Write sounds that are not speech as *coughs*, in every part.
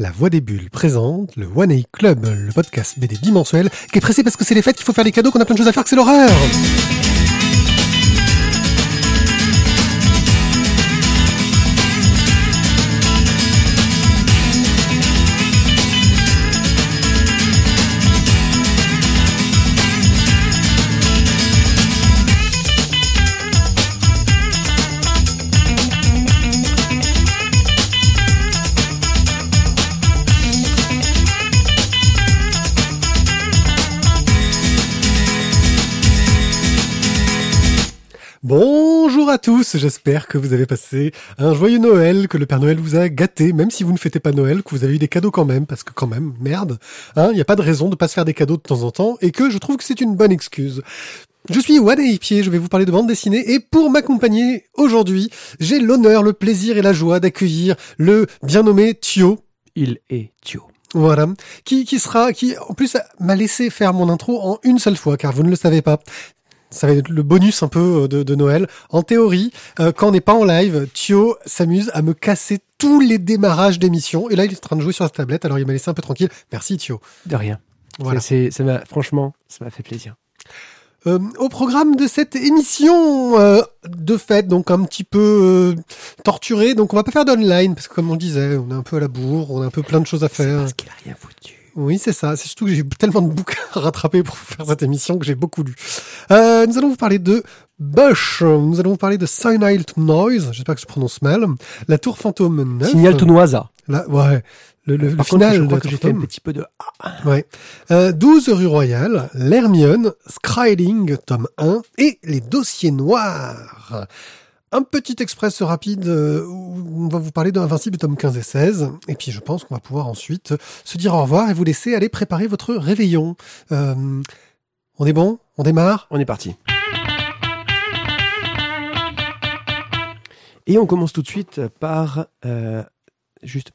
La Voix des Bulles présente le One A Club, le podcast BD bimensuel, qui est pressé parce que c'est les fêtes qu'il faut faire des cadeaux, qu'on a plein de choses à faire, que c'est l'horreur tous, j'espère que vous avez passé un joyeux Noël, que le Père Noël vous a gâté, même si vous ne fêtez pas Noël, que vous avez eu des cadeaux quand même, parce que quand même, merde, hein, il n'y a pas de raison de pas se faire des cadeaux de temps en temps, et que je trouve que c'est une bonne excuse. Je suis One Pied, je vais vous parler de bande dessinée, et pour m'accompagner aujourd'hui, j'ai l'honneur, le plaisir et la joie d'accueillir le bien nommé Thio. Il est Thio. Voilà. Qui, qui sera, qui, en plus, m'a laissé faire mon intro en une seule fois, car vous ne le savez pas ça va être le bonus un peu euh, de, Noël. En théorie, euh, quand on n'est pas en live, Thio s'amuse à me casser tous les démarrages d'émissions. Et là, il est en train de jouer sur sa tablette, alors il m'a laissé un peu tranquille. Merci Thio. De rien. Voilà. C'est, ça m'a, franchement, ça m'a fait plaisir. Euh, au programme de cette émission de fête, donc un petit peu torturé, donc on va pas faire d'online parce que comme on disait, on est un peu à la bourre, on a un peu plein de choses à faire. parce qu'il a rien foutu. Oui, c'est ça. C'est surtout que j'ai tellement de bouquins à rattraper pour faire cette émission que j'ai beaucoup lu. Euh, nous allons vous parler de Bush. Nous allons vous parler de Signal to Noise. J'espère que je prononce mal. La Tour Fantôme 9. Signal to Noisa. Là, ouais. Le, le, le final je crois que j'ai fait un petit peu de... Ouais. Euh, 12 rue Royale, l'Hermione, Skriding, tome 1, et les dossiers noirs. Un petit express rapide euh, où on va vous parler d'Invincible tome 15 et 16. Et puis je pense qu'on va pouvoir ensuite se dire au revoir et vous laisser aller préparer votre réveillon. Euh, on est bon? On démarre? On est parti. Et on commence tout de suite par... Euh, juste...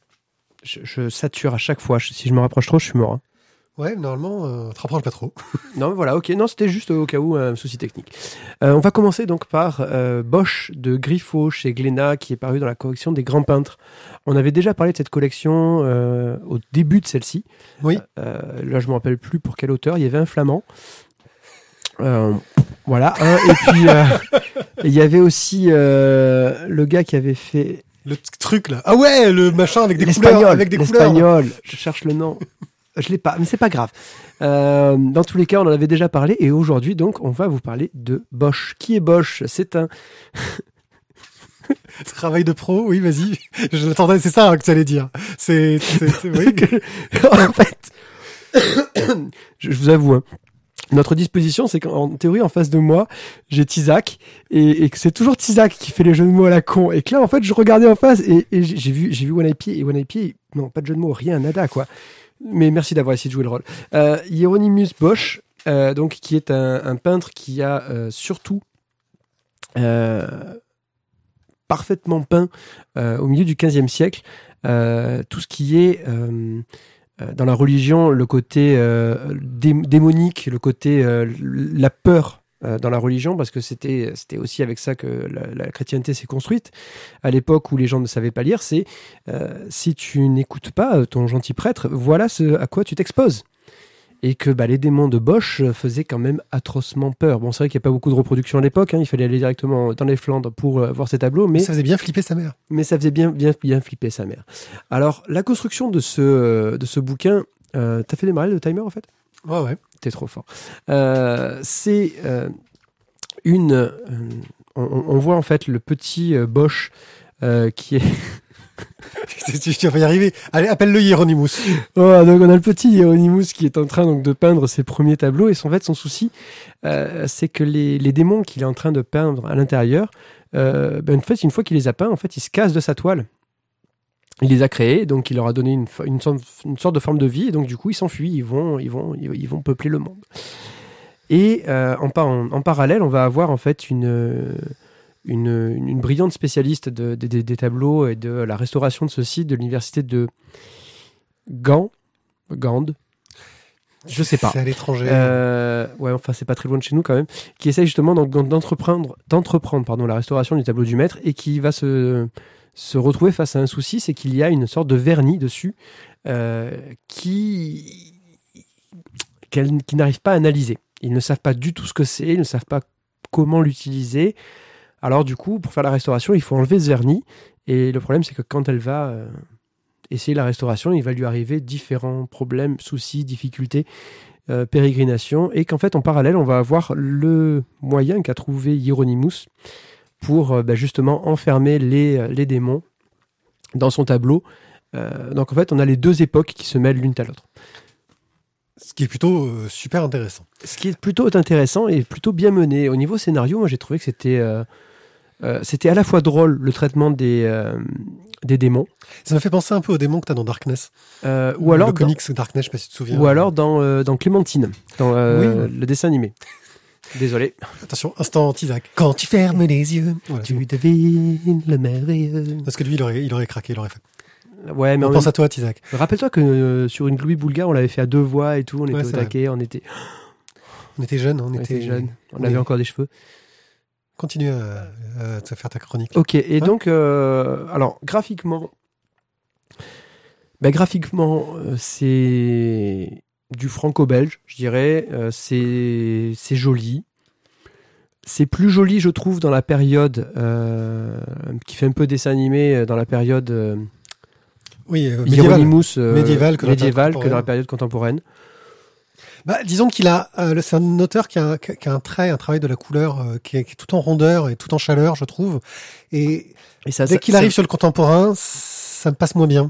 Je, sature à chaque fois. Si je me rapproche trop, je suis mort. Hein. Ouais, normalement, euh, te rapproche pas trop. *laughs* non, mais voilà, ok. Non, c'était juste au cas où un souci technique. Euh, on va commencer donc par euh, Bosch de Griffo chez Glénat, qui est paru dans la collection des grands peintres. On avait déjà parlé de cette collection euh, au début de celle-ci. Oui. Euh, là, je me rappelle plus pour quel auteur. Il y avait un flamand. voilà. et puis, *laughs* il y avait aussi le gars qui avait fait. Le truc là. Ah ouais, le machin avec des couleurs. Avec des couleurs. L'espagnol. Je cherche le nom. *laughs* Je l'ai pas, mais c'est pas grave. Euh, dans tous les cas, on en avait déjà parlé et aujourd'hui, donc, on va vous parler de Bosch. Qui est Bosch? C'est un *laughs* travail de pro. Oui, vas-y. Je l'attendais. C'est ça que tu allais dire. C'est, oui. *laughs* en fait, *coughs* je vous avoue. Hein, notre disposition, c'est qu'en théorie, en face de moi, j'ai Tizak, et, que c'est toujours Tizak qui fait les jeux de mots à la con. Et que là, en fait, je regardais en face, et, j'ai vu, j'ai vu One et One non, pas de jeu de mots, rien, nada, quoi mais merci d'avoir essayé de jouer le rôle. Euh, Hieronymus Bosch, euh, donc, qui est un, peintre qui a euh, surtout parfaitement peint au milieu du XVe siècle tout ce qui est dans la religion, le côté démonique, le côté la peur dans la religion, parce que c'était c'était aussi avec ça que la, chrétienté s'est construite. À l'époque où les gens ne savaient pas lire, c'est si tu n'écoutes pas ton gentil prêtre, voilà ce à quoi tu t'exposes. Et que bah, les démons de Bosch faisaient quand même atrocement peur. Bon, c'est vrai qu'il n'y a pas beaucoup de reproduction à l'époque, hein, il fallait aller directement dans les Flandres pour voir ces tableaux, mais ça faisait bien flipper sa mère. Mais ça faisait bien bien bien flipper sa mère. Alors la construction de ce de ce bouquin, t'as fait démarrer le timer en fait? Ouais ouais t'es trop fort. Euh, c'est une. Euh, on, voit en fait le petit euh, Bosch qui est. *laughs* tu vas y arriver. Allez, appelle-le Hieronymus. *laughs* Oh, donc on a le petit Hieronymus qui est en train donc de peindre ses premiers tableaux et son, en fait son souci c'est que les, les démons qu'il est en train de peindre à l'intérieur, ben, en fait une fois qu'il les a peints, en fait il se casse de sa toile il les a créés, donc il leur a donné une, une, sorte, de forme de vie, et donc du coup ils s'enfuient, ils vont, ils, vont, ils vont peupler le monde. Et euh, en, en, parallèle, on va avoir en fait une, une, brillante spécialiste des tableaux et de la restauration de ce site de l'université de Gand, Gand, je sais pas. C'est à l'étranger. Euh, ouais, enfin, c'est pas très loin de chez nous quand même. Qui essaye justement d'entreprendre, d'entreprendre, pardon, la restauration du tableau du maître et qui va se, se retrouver face à un souci, c'est qu'il y a une sorte de vernis dessus euh, qui, qui pas à analyser. Ils ne savent pas du tout ce que c'est, ils ne savent pas comment l'utiliser. Alors du coup, pour faire la restauration, il faut enlever ce vernis. Et le problème, c'est que quand elle va euh, essayer la restauration, il va lui arriver différents problèmes, soucis, difficultés, euh, pérégrinations. Et qu'en fait, en parallèle, on va avoir le moyen qu'a trouvé Hieronymus pour euh, bah, justement enfermer les, euh, les démons dans son tableau. Euh, donc en fait, on a les deux époques qui se mêlent l'une à l'autre. Ce qui est plutôt euh, super intéressant. Ce qui est plutôt intéressant et plutôt bien mené. Au niveau scénario, moi j'ai trouvé que c'était euh, euh, c'était à la fois drôle le traitement des, des démons, Ça m'a fait penser un peu aux démons que t'as dans Darkness. ou alors le dans, comics Darkness, je sais pas si tu te souviens. ou alors dans, dans Clémentine, dans Oui. le dessin animé. Désolé. Attention, instant Isaac. Quand tu fermes les yeux. Voilà, c'est bon. devines le merveilleux. Parce que lui, il aurait, il aurait craqué, il aurait fait. Ouais, mais On en pense même- à toi, Isaac. rappelle-toi que euh, sur une Louis Boulga, on l'avait fait à deux voix et tout, on était Ouais, au c'est vrai. taquet, on était, On était jeunes, on, on était était jeunes, on avait encore des cheveux. Continue à, à te faire ta chronique. Ok, et donc, euh, alors, graphiquement, ben, graphiquement, euh, c'est du franco-belge, je dirais. Euh, c'est c'est joli. C'est plus joli, je trouve, dans la période euh, qui fait un peu dessin animé, euh, dans la période euh, Oui, euh, médiéval. Hieronymus, euh, Médiéval que dans la médiéval période que dans la contemporaine. période contemporaine. Bah, disons qu'il a, c'est un auteur qui a, un, qui a un trait, un travail de la couleur qui, est, qui est tout en rondeur et tout en chaleur, je trouve. Et Et ça, dès qu'il arrive sur le contemporain, ça me passe moins bien.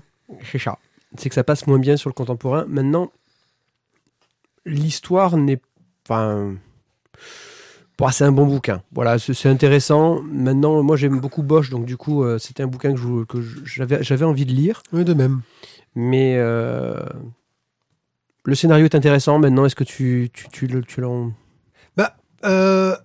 C'est ça. C'est que ça passe moins bien sur le contemporain. Maintenant, l'histoire n'est pas. Bon, c'est un bon bouquin. Voilà, c'est intéressant. Maintenant, moi, j'aime beaucoup Bosch, donc du coup, euh, c'était un bouquin que j'avais envie de lire. Oui, de même. Mais euh, le scénario est intéressant. Maintenant, est-ce que tu, tu, tu, le- tu l'en. Euh,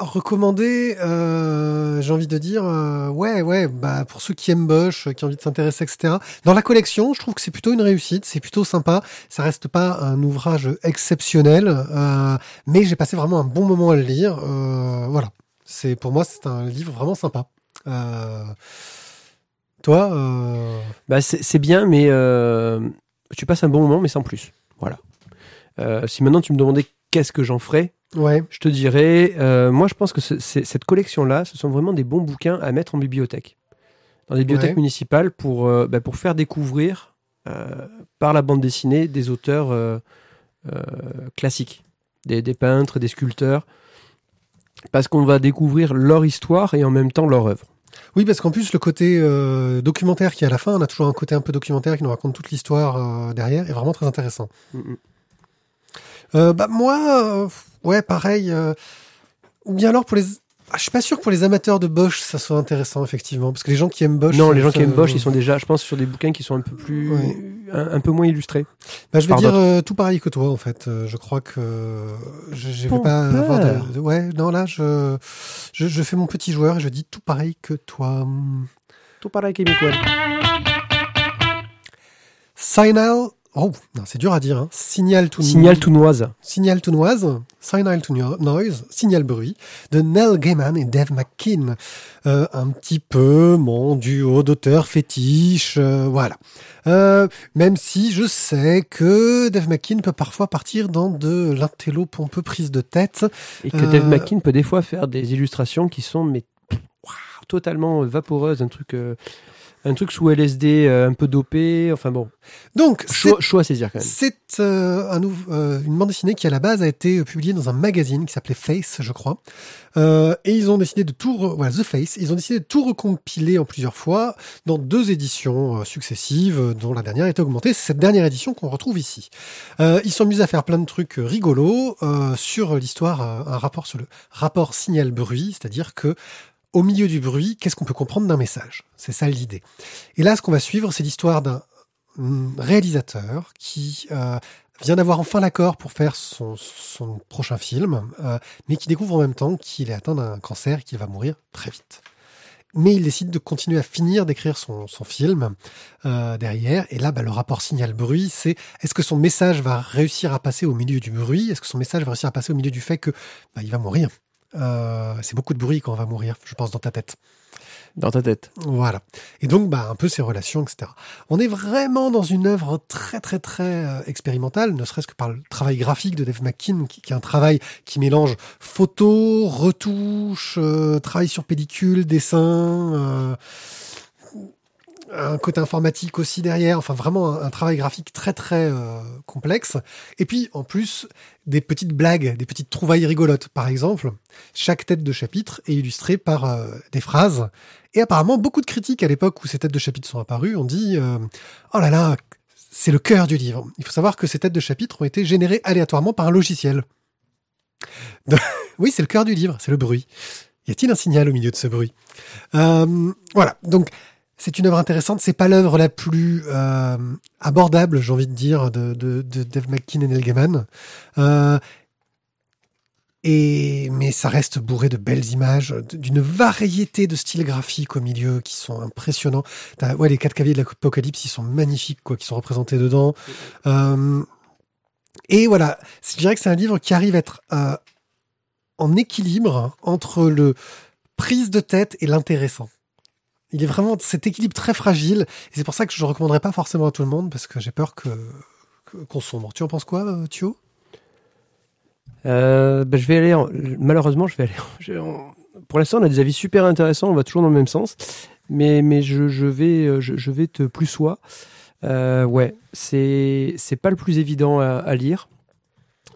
recommander, euh, j'ai envie de dire, euh, ouais, ouais, bah pour ceux qui aiment Bosch, qui ont envie de s'intéresser, etc. Dans la collection, je trouve que c'est plutôt une réussite, c'est plutôt sympa. Ça reste pas un ouvrage exceptionnel, euh, mais j'ai passé vraiment un bon moment à le lire. Euh, voilà, c'est pour moi c'est un livre vraiment sympa. Euh, toi, euh, Bah, c'est bien, mais euh, tu passes un bon moment, mais sans plus. Voilà. Euh, si maintenant tu me demandais qu'est-ce que j'en ferais, ouais, Je te dirais, euh, moi je pense que ce- cette collection-là, ce sont vraiment des bons bouquins à mettre en bibliothèque. Dans les bibliothèques Ouais. municipales pour, euh, bah, pour faire découvrir euh, par la bande dessinée des auteurs classiques, des, des peintres, des sculpteurs, parce qu'on va découvrir leur histoire et en même temps leur œuvre. Oui, parce qu'en plus, le côté documentaire qui est à la fin, on a toujours un côté un peu documentaire qui nous raconte toute l'histoire derrière, est vraiment très intéressant. Mhm. Euh, bah moi, euh, ouais, pareil. euh, ou bien alors pour les, ah, je suis pas sûr que pour les amateurs de Bosch ça soit intéressant effectivement, parce que les gens qui aiment Bosch. non, les gens qui aiment Bosch, ils sont déjà, je pense, sur des bouquins qui sont un peu plus, Ouais. un, un peu moins illustrés. Bah, je vais dire euh, tout pareil que toi en fait. Euh, je crois que je, je vais pas avoir père. de, de- ouais, non là je, je je fais mon petit joueur et je dis tout pareil que toi. Tout pareil québécois. Signal. Oh, non, c'est dur à dire. Hein. Signal to Signal tounoise. Signal to noise, Signal to no- noise, Signal bruit, de Neil Gaiman et Dave McKean. Euh, un petit peu mon duo d'auteurs fétiche, euh, voilà. Euh, même si je sais que Dave McKean peut parfois partir dans de l'intello pompeux prise de tête. Et que Euh, Dave McKean peut des fois faire des illustrations qui sont mais waouh, totalement vaporeuses, un truc, euh, un truc sous LSD, euh, un peu dopé. Enfin bon, Donc, c'est chaud, chaud à saisir quand même. C'est euh, un euh, une bande dessinée qui à la base a été publiée dans un magazine qui s'appelait Face, je crois. Euh, et ils ont décidé de tout, re- voilà, The Face. Ils ont décidé de tout recompiler en plusieurs fois dans deux éditions successives, dont la dernière était augmentée. C'est cette dernière édition qu'on retrouve ici. Ils sont amusés à faire plein de trucs rigolos sur l'histoire, un rapport sur le rapport signal-bruit, c'est-à-dire que au milieu du bruit, qu'est-ce qu'on peut comprendre d'un message? C'est ça l'idée. Et là, ce qu'on va suivre, c'est l'histoire d'un hum, réalisateur qui euh, vient d'avoir enfin l'accord pour faire son, prochain film, euh, mais qui découvre en même temps qu'il est atteint d'un cancer et qu'il va mourir très vite. Mais il décide de continuer à finir d'écrire son, son film euh, derrière. Et là, bah, le rapport signal-bruit, c'est est-ce que son message va réussir à passer au milieu du bruit? Est-ce que son message va réussir à passer au milieu du fait que bah, il va mourir? Euh, C'est beaucoup de bruit quand on va mourir, je pense, dans ta tête. Dans ta tête. Voilà. Et donc, bah, un peu ses relations, etc. On est vraiment dans une œuvre très, très, très euh, expérimentale, ne serait-ce que par le travail graphique de Dave McKean, qui, qui est un travail qui mélange photo, retouche, euh, travail sur pellicule, dessin, euh, un côté informatique aussi derrière, enfin vraiment un, travail graphique très très euh, complexe. Et puis en plus des petites blagues, des petites trouvailles rigolotes. Par exemple, chaque tête de chapitre est illustrée par euh, des phrases. Et apparemment, beaucoup de critiques à l'époque où ces têtes de chapitre sont apparues ont dit euh, Oh là là, c'est le cœur du livre. Il faut savoir que ces têtes de chapitre ont été générées aléatoirement par un logiciel. *laughs* oui, c'est le cœur du livre, c'est le bruit. Y a-t-il un signal au milieu de ce bruit? Euh, Voilà, donc c'est une œuvre intéressante. C'est pas l'œuvre la plus euh, abordable, j'ai envie de dire, de, Dave McKean et Neil Gaiman. Euh, et mais ça reste bourré de belles images, d'une variété de styles graphiques au milieu qui sont impressionnants. Les quatre cavaliers de l'apocalypse, ils sont magnifiques, quoi, qui sont représentés dedans. Euh, et voilà, je dirais que c'est un livre qui arrive à être en équilibre entre le prise de tête et l'intéressant. Il est vraiment cet équilibre très fragile, et c'est pour ça que je ne recommanderais pas forcément à tout le monde, parce que j'ai peur qu'on sombre. Tu en penses quoi, euh, Thio? Euh, bah, je vais aller. en- Malheureusement, je vais aller. Pour l'instant, on a des avis super intéressants. On va toujours dans le même sens. Mais, mais je, je vais, euh, je, vais te plus soi. Ouais, c'est c'est pas le plus évident à, lire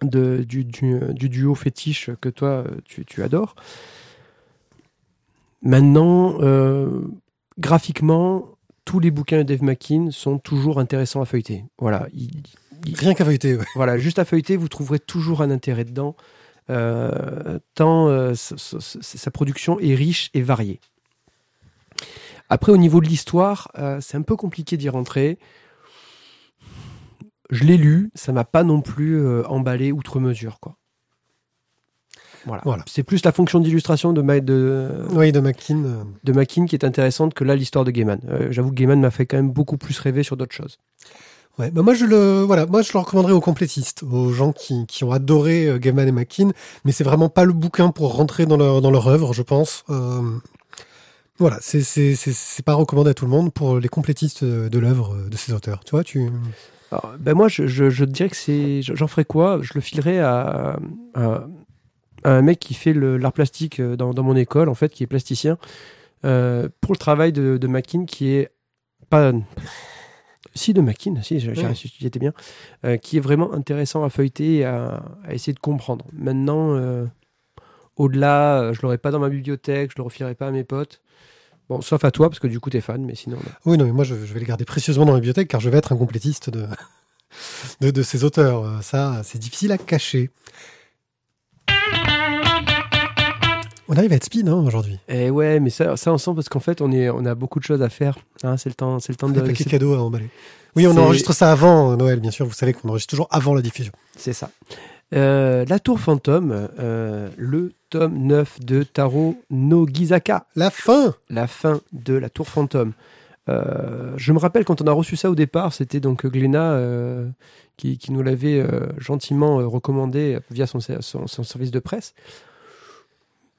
de, du, du, du duo fétiche que toi tu, tu adores. Maintenant, graphiquement, tous les bouquins de Dave McKean sont toujours intéressants à feuilleter. Voilà, il- il- Rien qu'à feuilleter, ouais. voilà, juste à feuilleter, vous trouverez toujours un intérêt dedans, euh, tant euh, sa production est riche et variée. Après, au niveau de l'histoire, euh, c'est un peu compliqué d'y rentrer. Je l'ai lu, ça m'a pas non plus emballé outre mesure, quoi. Voilà. Voilà. C'est plus la fonction d'illustration de, Ma- de, Oui, de euh, de Mackin qui est intéressante que là l'histoire de Gaiman. Euh, J'avoue que Gaiman m'a fait quand même beaucoup plus rêver sur d'autres choses. Ouais, bah moi je le voilà, moi je le recommanderais aux complétistes, aux gens qui, qui ont adoré euh, Gaiman et McKean, mais c'est vraiment pas le bouquin pour rentrer dans leur dans leur œuvre, je pense. Euh, voilà, c'est c'est c'est pas recommandé à tout le monde pour les complétistes de, de l'œuvre euh, de ces auteurs. Tu vois, tu Alors, ben moi, je, je, je dirais que c'est. J'en ferais quoi? Je le filerais à, à, à un mec qui fait le- l'art plastique euh, dans, dans mon école, en fait, qui est plasticien, euh, pour le travail de, de Mackin, qui est pas. Si, de Mackin, si, j'ai- Ouais. bien, euh, qui est vraiment intéressant à feuilleter et à, à essayer de comprendre. Maintenant, euh, au-delà, je l'aurais pas dans ma bibliothèque, je le refilerai pas à mes potes. Bon, sauf à toi, parce que du coup, t'es fan, mais sinon. non. Oui, non, mais moi je, je vais les garder précieusement dans la bibliothèque car je vais être un complétiste de *laughs* de, de ces auteurs. Ça, c'est difficile à cacher. On arrive à être speed hein, aujourd'hui. Eh ouais, mais ça, ça ensemble parce qu'en fait, on, est, on a beaucoup de choses à faire. Hein, c'est le temps, c'est le temps Des de. paquets c'est- cadeaux à emballer. Oui, on enregistre ça avant euh, Noël, bien sûr. Vous savez qu'on enregistre toujours avant la diffusion. C'est ça. Euh, la Tour Fantôme, euh, le tome 9 de Taro no Gizaka, La fin la fin de la Tour Fantôme. Euh, je me rappelle quand on a reçu ça au départ, c'était donc Gléna qui, qui nous l'avait gentiment recommandé via son, son, son service de presse.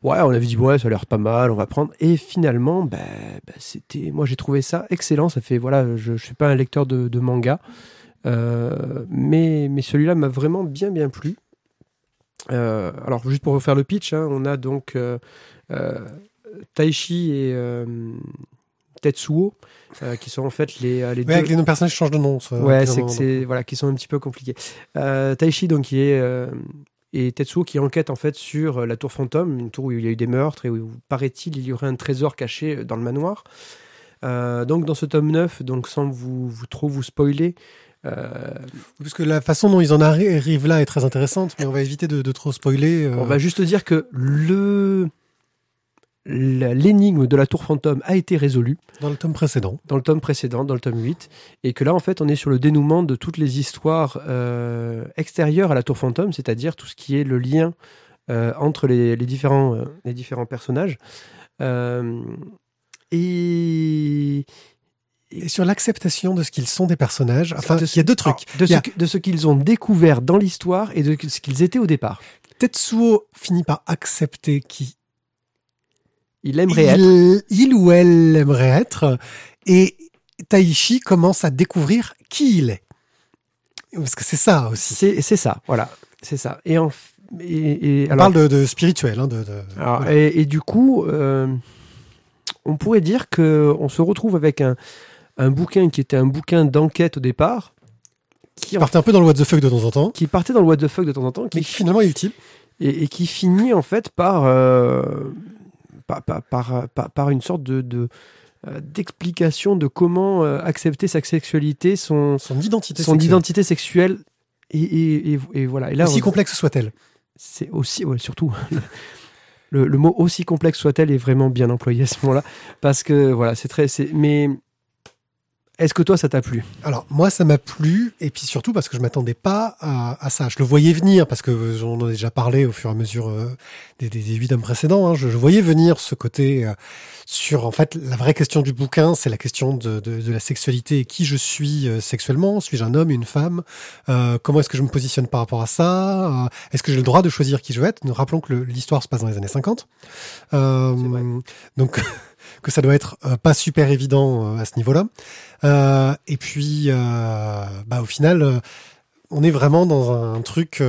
Ouais, on avait dit ouais, ça a l'air pas mal, on va prendre. Et finalement, bah, bah, c'était, moi j'ai trouvé ça excellent. Ça fait voilà, je, je suis pas un lecteur de, de manga, euh, mais mais celui-là m'a vraiment bien bien plu. Euh, alors juste pour refaire le pitch, hein, on a donc euh, euh, Taichi et Tetsuo euh, qui sont en fait les, les Ouais, deux. avec les personnages changent de nom. ça, Ouais, c'est voilà, qui sont un petit peu compliqués. Euh, Taichi donc qui est euh, et Tetsuo qui enquête en fait sur euh, la tour fantôme, une tour où il y a eu des meurtres et où paraît-il il y aurait un trésor caché dans le manoir. Euh, donc dans ce tome 9, donc sans vous, vous trop vous spoiler, euh, Parce que la façon dont ils en arri- arrivent là est très intéressante, mais on va éviter de, de trop spoiler. euh, on va juste dire que le l'énigme de la tour fantôme a été résolue. Dans le tome précédent. dans le tome précédent, dans le tome 8, et que là, en fait, on est sur le dénouement de toutes les histoires euh, extérieures à la Tour Fantôme, c'est-à-dire tout ce qui est le lien euh, entre les, les différents, euh, les différents personnages. Et. Et sur l'acceptation de ce qu'ils sont des personnages. Enfin, de il y a deux trucs. Alors, de, Il y a- ce, que- de ce qu'ils ont découvert dans l'histoire et de ce qu'ils étaient au départ. Tetsuo finit par accepter qui Il aimerait être. il, ou elle aimerait être. Et Taishi commence à découvrir qui il est. Parce que c'est ça aussi. C'est ça, voilà, c'est ça. Et en f- et, et On alors, parle de, de spirituel. Hein, de, de- alors, voilà. et, et du coup, euh, on pourrait dire que on se retrouve avec un un bouquin qui était un bouquin d'enquête au départ, qui en- partait un peu dans le what the fuck de temps en temps, qui partait dans le what the fuck de temps en temps, qui mais qui finalement est utile. et, et qui finit en fait par, euh, par, par, par, par- une sorte de, de, euh, d'explication de comment euh, accepter sa sexualité, son, Son identité son sexuelle. identité sexuelle. Et, et, et, et voilà. Et là, Aussi on- complexe soit-elle. c'est aussi, ouais, surtout. Le, le mot aussi complexe soit-elle est vraiment bien employé à ce moment-là. Parce que voilà, c'est très. c'est- Mais est-ce que toi, ça t'a plu? Alors moi ça m'a plu et puis surtout parce que je m'attendais pas à, à ça. Je le voyais venir parce que j'en ai déjà parlé au fur et à mesure euh, des, des, des huit hommes précédents. hein. Je, je voyais venir ce côté euh, sur en fait la vraie question du bouquin, c'est la question de, de, de la sexualité qui je suis euh, sexuellement. Suis-je un homme, une femme? Euh, Comment est-ce que je me positionne par rapport à ça? Euh, Est-ce que j'ai le droit de choisir qui je veux être? Nous rappelons que l'histoire se passe dans les années 50. Euh, C'est vrai. donc *laughs* que ça doit être euh, pas super évident euh, à ce niveau-là. Euh, et puis, bah, au final, on est vraiment dans un truc.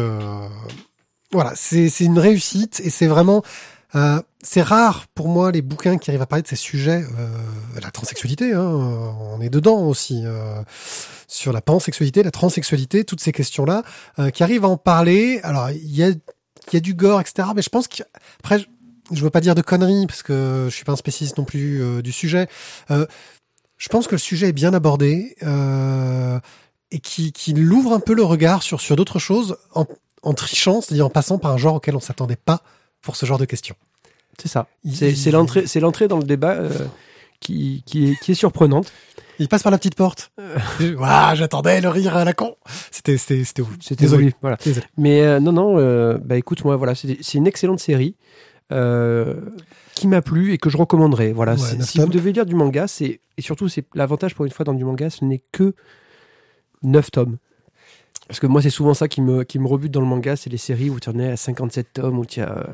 voilà, c'est une réussite et c'est vraiment. c'est rare pour moi les bouquins qui arrivent à parler de ces sujets. La transsexualité, hein, on est dedans aussi. sur la pansexualité, la transsexualité, toutes ces questions-là, qui arrivent à en parler. Alors, il y a, y a du gore, etc. Mais je pense qu'après, je, je veux pas dire de conneries parce que je suis pas un spécialiste non plus euh, du sujet. Euh, je pense que le sujet est bien abordé euh, et qui, qui l'ouvre un peu le regard sur, sur d'autres choses en, en trichant, c'est-à-dire en passant par un genre auquel on s'attendait pas pour ce genre de questions. C'est ça. C'est l'entrée, c'est l'entrée dans le débat qui, qui, est, qui est surprenante. Il passe par la petite porte. Ouah, j'attendais le rire à la con. C'était, c'était, c'était ouf. C'était Désolé. voilà. Désolé. Mais euh, non, non, euh, bah écoute, moi, voilà, c'est une excellente série qui m'a plu et que je recommanderais. Voilà, Ouais, si vous devez lire du manga, c'est et surtout, c'est l'avantage pour une fois dans du manga, ce n'est que 9 tomes. Parce que moi, c'est souvent ça qui me, qui me rebute dans le manga, c'est les séries où tu en es à 57 tomes, où tu as, euh,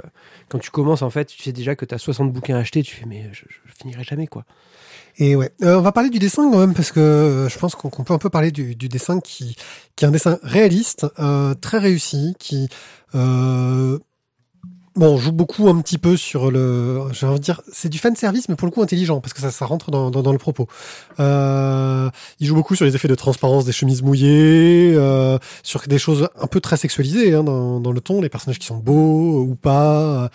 quand tu commences, en fait, tu sais déjà que tu as 60 bouquins à acheter, tu fais, mais je, je finirai jamais, quoi. Et ouais, Euh, on va parler du dessin quand même parce que euh, je pense qu'on peut un peu parler du, du dessin qui, qui est un dessin réaliste, euh, très réussi, qui bon joue beaucoup un petit peu sur le, j'ai envie de dire, c'est du fan service mais pour le coup intelligent parce que ça, ça rentre dans, dans, dans le propos. Euh, il joue beaucoup sur les effets de transparence des chemises mouillées, euh, sur des choses un peu très sexualisées hein, dans, dans le ton, les personnages qui sont beaux ou pas.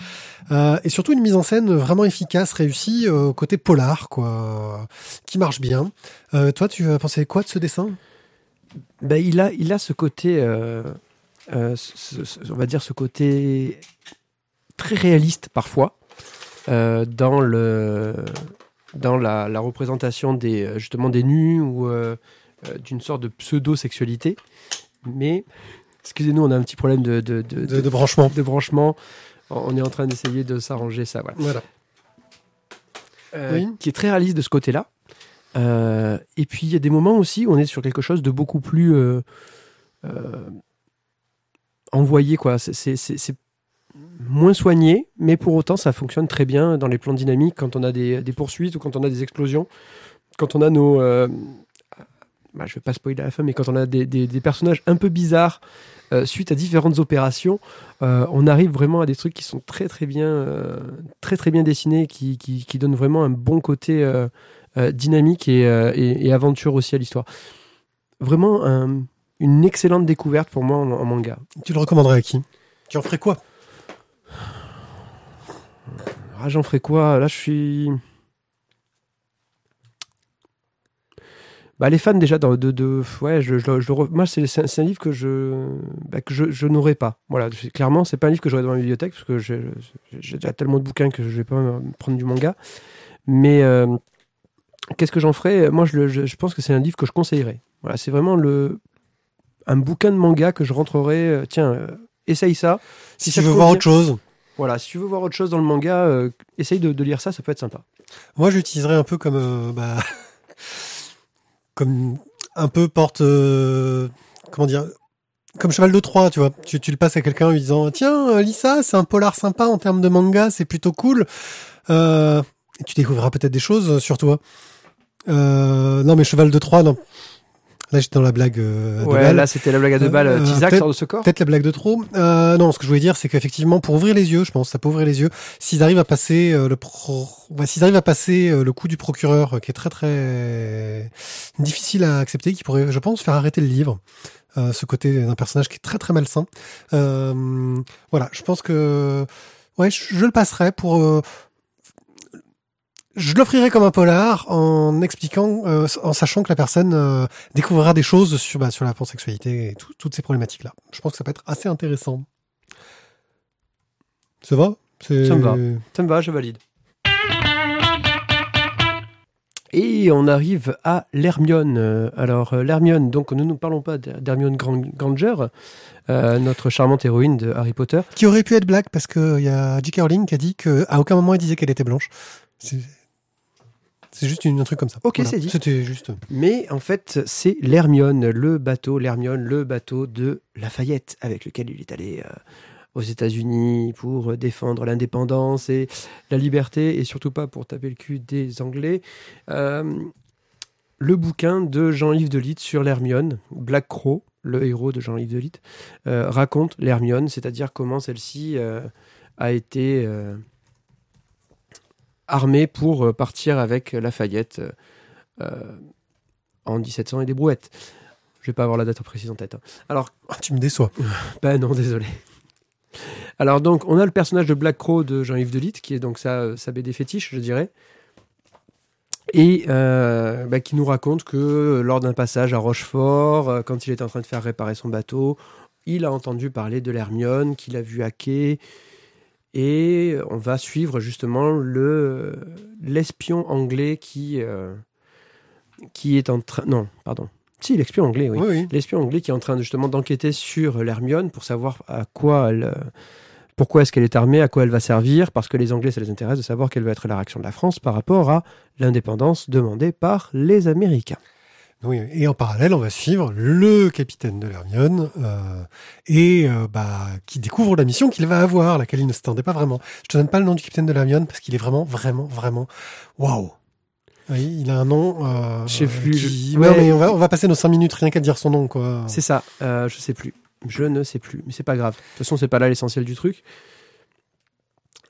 Euh, et surtout une mise en scène vraiment efficace, réussie, euh, côté polar, quoi, qui marche bien. Euh, toi, tu pensé quoi de ce dessin? Ben, il, a, il a ce côté, euh, euh, ce- on va dire ce côté très réaliste parfois euh, dans, le, dans la, la représentation des, euh, justement des nus ou euh, d'une sorte de pseudo-sexualité. Mais, excusez-nous, on a un petit problème de, de, de, de, de branchement de branchement. On est en train d'essayer de s'arranger ça. Voilà. Voilà. Euh, Oui. qui est très réaliste de ce côté-là. Et puis il y a des moments aussi où on est sur quelque chose de beaucoup plus envoyé, quoi. C'est moins soigné, mais pour autant ça fonctionne très bien dans les plans dynamiques quand on a des, poursuites ou quand on a des explosions, quand on a nos. euh, bah, je vais pas spoiler à la fin, mais quand on a des, personnages un peu bizarres euh, suite à différentes opérations, euh, on arrive vraiment à des trucs qui sont très très bien, très très bien dessinés, qui, qui, donnent vraiment un bon côté dynamique et, aventure aussi à l'histoire. Vraiment un- une excellente découverte pour moi en manga. Tu le recommanderais à qui? Tu en ferais quoi? Ah, j'en ferai quoi Là, je suis. Bah, les fans déjà de, de, de- ouais, je, je, je moi c'est c'est un, livre que je bah, que je, je n'aurais pas. Voilà, clairement c'est pas un livre que j'aurais dans ma bibliothèque parce que j'ai déjà tellement de bouquins que je vais pas me prendre du manga. Mais euh, qu'est-ce que j'en ferais? Moi, je, je, je pense que c'est un livre que je conseillerais. Voilà, c'est vraiment le un bouquin de manga que je rentrerais. euh, tiens, euh, essaye ça. Si, ça tu veux voir autre chose, Voilà, si tu veux voir autre chose dans le manga, euh, essaye de, lire ça, ça peut être sympa. moi j'utiliserais un peu comme euh, bah, *laughs* comme un peu porte euh, comment dire comme cheval de Troie, tu vois. Tu, le passes à quelqu'un en lui disant Tiens, lis ça, c'est un polar sympa en termes de manga, c'est plutôt cool. Tu découvriras peut-être des choses sur toi. Non, mais cheval de Troie, non. Là, j'étais dans la blague euh, de Ouais, là c'était la blague à deux balles. Euh, Tizak sort de ce corps. Peut-être la blague de trop. Euh, non, ce que je voulais dire, c'est qu'effectivement, pour ouvrir les yeux, je pense, ça peut ouvrir les yeux. S'ils arrivent à passer euh, le pro... ouais, s'ils arrivent à passer euh, le coup du procureur, euh, qui est très très difficile à accepter, qui pourrait, je pense, faire arrêter le livre. Euh, ce côté d'un personnage qui est très très malsain. Euh, voilà, je pense que ouais, je, je le passerai pour. Je l'offrirai comme un polar en expliquant, euh, en sachant que la personne euh, découvrira des choses sur, bah, sur la pansexualité et tout- toutes ces problématiques-là. Je pense que ça peut être assez intéressant. Ça va? Ça me va. Ça me va, je valide. Et on arrive à l'Hermione. Alors, euh, l'Hermione, donc nous ne parlons pas d'Hermione Gran- Granger, euh, notre charmante héroïne de Harry Potter. Qui aurait pu être black parce qu'il y a J.K. Rowling qui a dit qu'à aucun moment elle disait qu'elle était blanche. C'est juste une- un truc comme ça. Ok, c'est dit. C'était juste. Mais en fait, c'est l'Hermione, le bateau, l'Hermione, le bateau de Lafayette, avec lequel il est allé euh, aux États-Unis pour défendre l'indépendance et la liberté, et surtout pas pour taper le cul des Anglais. Euh, le bouquin de Jean-Yves Delite sur l'Hermione, Black Crow, le héros de Jean-Yves Delite, euh, raconte l'Hermione, c'est-à-dire comment celle-ci euh, a été euh, armée pour euh, partir avec Lafayette. euh, euh, en 1700 et des brouettes. Je vais pas avoir la date précise en tête. hein. Alors, Ah, tu me déçois. *laughs* ben non, désolé. Alors donc, on a le personnage de Black Crow de Jean-Yves Delite, qui est donc sa, sa BD fétiche, je dirais, et euh, bah, qui nous raconte que lors d'un passage à Rochefort, euh, quand il est en train de faire réparer son bateau, il a entendu parler de l'Hermione, qu'il a vu hacker, et on va suivre justement le l'espion anglais qui euh, qui est en train non pardon si l'espion anglais oui Oui, oui. l'espion anglais qui est en train de, justement d'enquêter sur l'Hermione pour savoir à quoi elle, pourquoi est-ce qu'elle est armée, à quoi elle va servir, parce que les Anglais, ça les intéresse de savoir quelle va être la réaction de la France par rapport à l'indépendance demandée par les Américains. Oui, et en parallèle, on va suivre le capitaine de l'Hermione euh, et euh, bah, qui découvre la mission qu'il va avoir, laquelle il ne s'attendait pas vraiment. Je te donne pas le nom du capitaine de l'Hermione parce qu'il est vraiment, vraiment, vraiment waouh. Oui, il a un nom. Euh, Je sais plus, qui- je- Non, ouais. mais on va, on va passer nos cinq minutes rien qu'à dire son nom, quoi. C'est ça, euh, je sais plus. Je ne sais plus, mais c'est pas grave. De toute façon, c'est pas là l'essentiel du truc.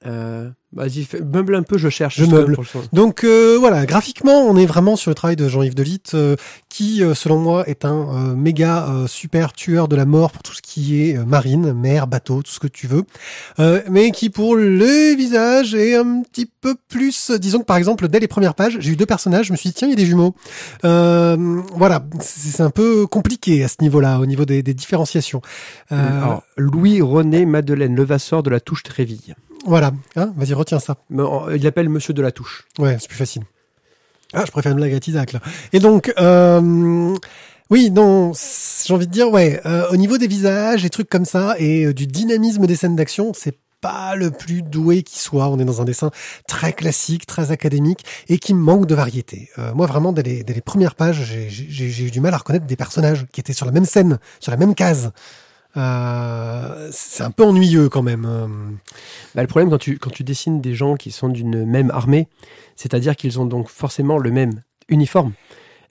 Euh, Vas-y, meuble un peu, je cherche. Je meuble. pour le son. Donc euh, voilà, graphiquement, on est vraiment sur le travail de Jean-Yves Delite, euh, qui, euh, selon moi, est un euh, méga euh, super tueur de la mort pour tout ce qui est euh, marine, mer, bateau, tout ce que tu veux, Euh, mais qui, pour le visage, est un petit peu plus... Disons que, par exemple, dès les premières pages, j'ai eu deux personnages, je me suis dit, tiens, il y a des jumeaux. Euh, voilà, c'est c'est un peu compliqué à ce niveau-là, au niveau des, des différenciations. Euh, Alors, Louis René Madeleine Levasseur de la Touche Tréville. Voilà, hein, vas-y, retiens ça. Mais, Il l'appelle Monsieur de la Touche. Ouais, c'est plus facile. Ah, je préfère une blague à Tizak, là. Et donc, euh, oui, non, c- j'ai envie de dire, ouais, euh, au niveau des visages, des trucs comme ça, et euh, du dynamisme des scènes d'action, c'est pas le plus doué qui soit. On est dans un dessin très classique, très académique, et qui manque de variété. Euh, moi, vraiment, dès les, dès les premières pages, j'ai- j'ai j'ai eu du mal à reconnaître des personnages qui étaient sur la même scène, sur la même case. Euh, c'est un peu ennuyeux quand même. Euh, Bah, le problème quand tu, quand tu dessines des gens qui sont d'une même armée, c'est-à-dire qu'ils ont donc forcément le même uniforme.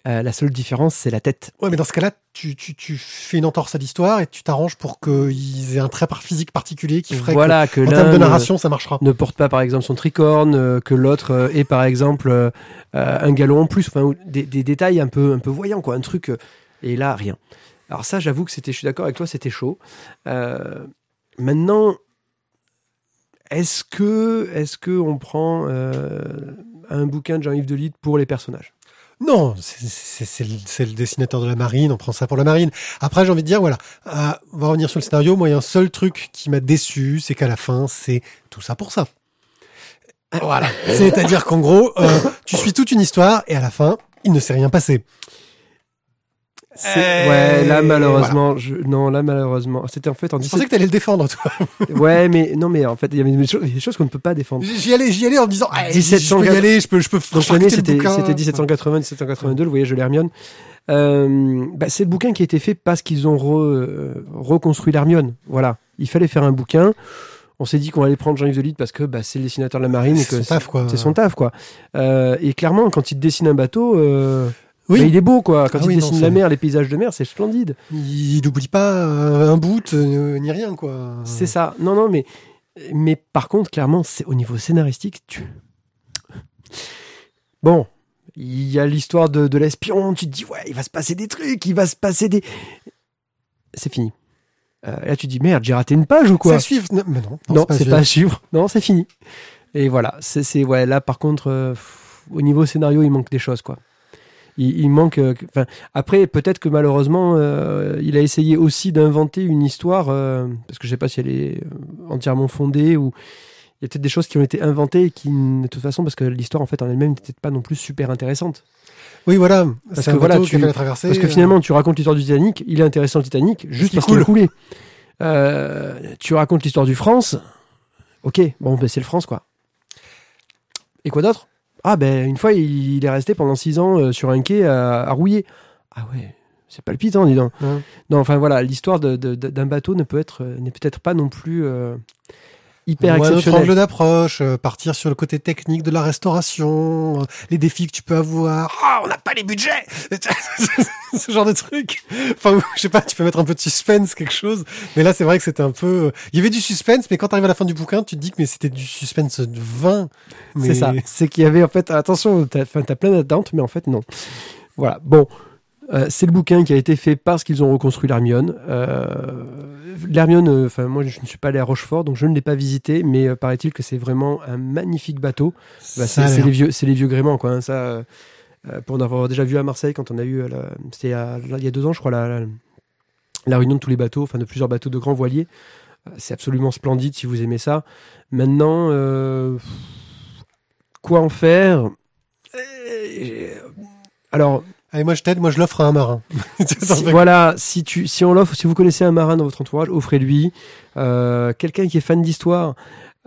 Euh, la seule différence, c'est la tête. Ouais, mais dans ce cas-là, tu, tu, tu fais une entorse à l'histoire et tu t'arranges pour qu'ils aient un trait par physique particulier qui ferait voilà, que que, en termes de narration, ça marchera. ne porte pas par exemple son tricorne, que l'autre ait par exemple euh, un galon en plus, enfin ou des, des détails un peu, un peu voyants, quoi, un truc. et là, rien. Alors ça, j'avoue que c'était, je suis d'accord avec toi, c'était chaud. Euh, maintenant, est-ce que, est-ce que on prend euh, un bouquin de Jean-Yves Delite pour les personnages? Non, c'est- le, dessinateur de la marine, on prend ça pour la marine. Après, j'ai envie de dire, voilà, euh, on va revenir sur le scénario. Moi, il y a un seul truc qui m'a déçu, c'est qu'à la fin, c'est tout ça pour ça. Voilà. *laughs* C'est-à-dire qu'en gros, euh, tu suis toute une histoire et à la fin, il ne s'est rien passé. Euh, Ouais, là malheureusement, je... non, là malheureusement, c'était en fait en Je 17. pensais que t'allais le défendre, toi. *laughs* Ouais, mais non, mais en fait, il y avait des choses, qu'on ne peut pas défendre. J'y allais, j'y allais en me disant, ah, 1700 je peux y aller, je peux, je peux c'était bouquin. c'était 1780, 1782, le voyage de l'Hermione. Euh, bah, c'est le bouquin qui a été fait parce qu'ils ont re- euh, reconstruit l'Hermione. Voilà, il fallait faire un bouquin. On s'est dit qu'on allait prendre Jean-Yves Delite parce que bah, c'est le dessinateur de la marine C'est son taf, quoi. c'est son taf, quoi. Euh, et clairement, quand il dessine un bateau, euh, Oui. bah, il est beau, quoi. Quand Ah il oui, dessine la mer, les paysages de mer, c'est splendide. Il n'oublie pas euh, un bout euh, ni rien, quoi. C'est ça. Non, non, mais, mais par contre, clairement, c'est au niveau scénaristique, tu. Bon, il y a l'histoire de, de l'espion, tu te dis, ouais, il va se passer des trucs, il va se passer des. C'est fini. Euh, et là, tu te dis, merde, j'ai raté une page ou C'est quoi? À suivre. Non, mais non, Non, c'est pas, à suivre. Non, c'est fini. Et voilà, c'est ouais, là par contre, euh, au niveau scénario, il manque des choses quoi. Il, il manque. euh, enfin, après, peut-être que malheureusement, euh, il a essayé aussi d'inventer une histoire, euh, parce que je sais pas si elle est entièrement fondée ou il y a peut-être des choses qui ont été inventées et qui, de toute façon, parce que l'histoire en fait en elle-même n'était pas non plus super intéressante. Oui, voilà. Parce que voilà, tu- traverser. Parce que finalement, tu racontes l'histoire du Titanic, il est intéressant le Titanic, juste parce qu'il a coule. coulé. Euh, tu racontes l'histoire du France, ok, bon, ben, c'est le France, quoi. Et quoi d'autre? Ah, ben, une fois, il, il est resté pendant six ans euh, sur un quai à, à rouiller. Ah ouais, c'est palpitant, dis donc. Ouais. Non, enfin voilà, l'histoire d'un bateau ne peut être, euh, n'est peut-être pas non plus euh, hyper autre exceptionnel. angle d'approche, euh, partir sur le côté technique de la restauration, euh, les défis que tu peux avoir. Ah, on n'a pas les budgets *laughs* Ce genre de truc. Enfin, je sais pas, tu peux mettre un peu de suspense, quelque chose. Mais là, c'est vrai que c'était un peu... euh, Il y avait du suspense, mais quand t'arrives à la fin du bouquin, tu te dis que mais c'était du suspense de 20. Mais... C'est ça. *laughs* C'est qu'il y avait en fait, attention, t'as plein d'attentes, mais en fait non. Voilà. Bon, Euh, c'est le bouquin qui a été fait parce qu'ils ont reconstruit l'Hermione. Euh, L'Hermione, euh, enfin moi je ne suis pas allé à Rochefort, donc je ne l'ai pas visité, mais euh, paraît-il que c'est vraiment un magnifique bateau. Bah, c'est les vieux, c'est les vieux gréments quoi. hein, ça, pour en avoir déjà vu à Marseille quand on a eu, c'était il y a- deux ans je crois la, la, la réunion de tous les bateaux, enfin de plusieurs bateaux de grands voiliers. C'est absolument splendide si vous aimez ça. Maintenant, quoi en faire? Alors, Allez, moi je t'aide, moi je l'offre à un marin. *laughs* si- voilà, si, tu, si on l'offre, si vous connaissez un marin dans votre entourage, offrez-lui. Euh, Quelqu'un qui est fan d'histoire,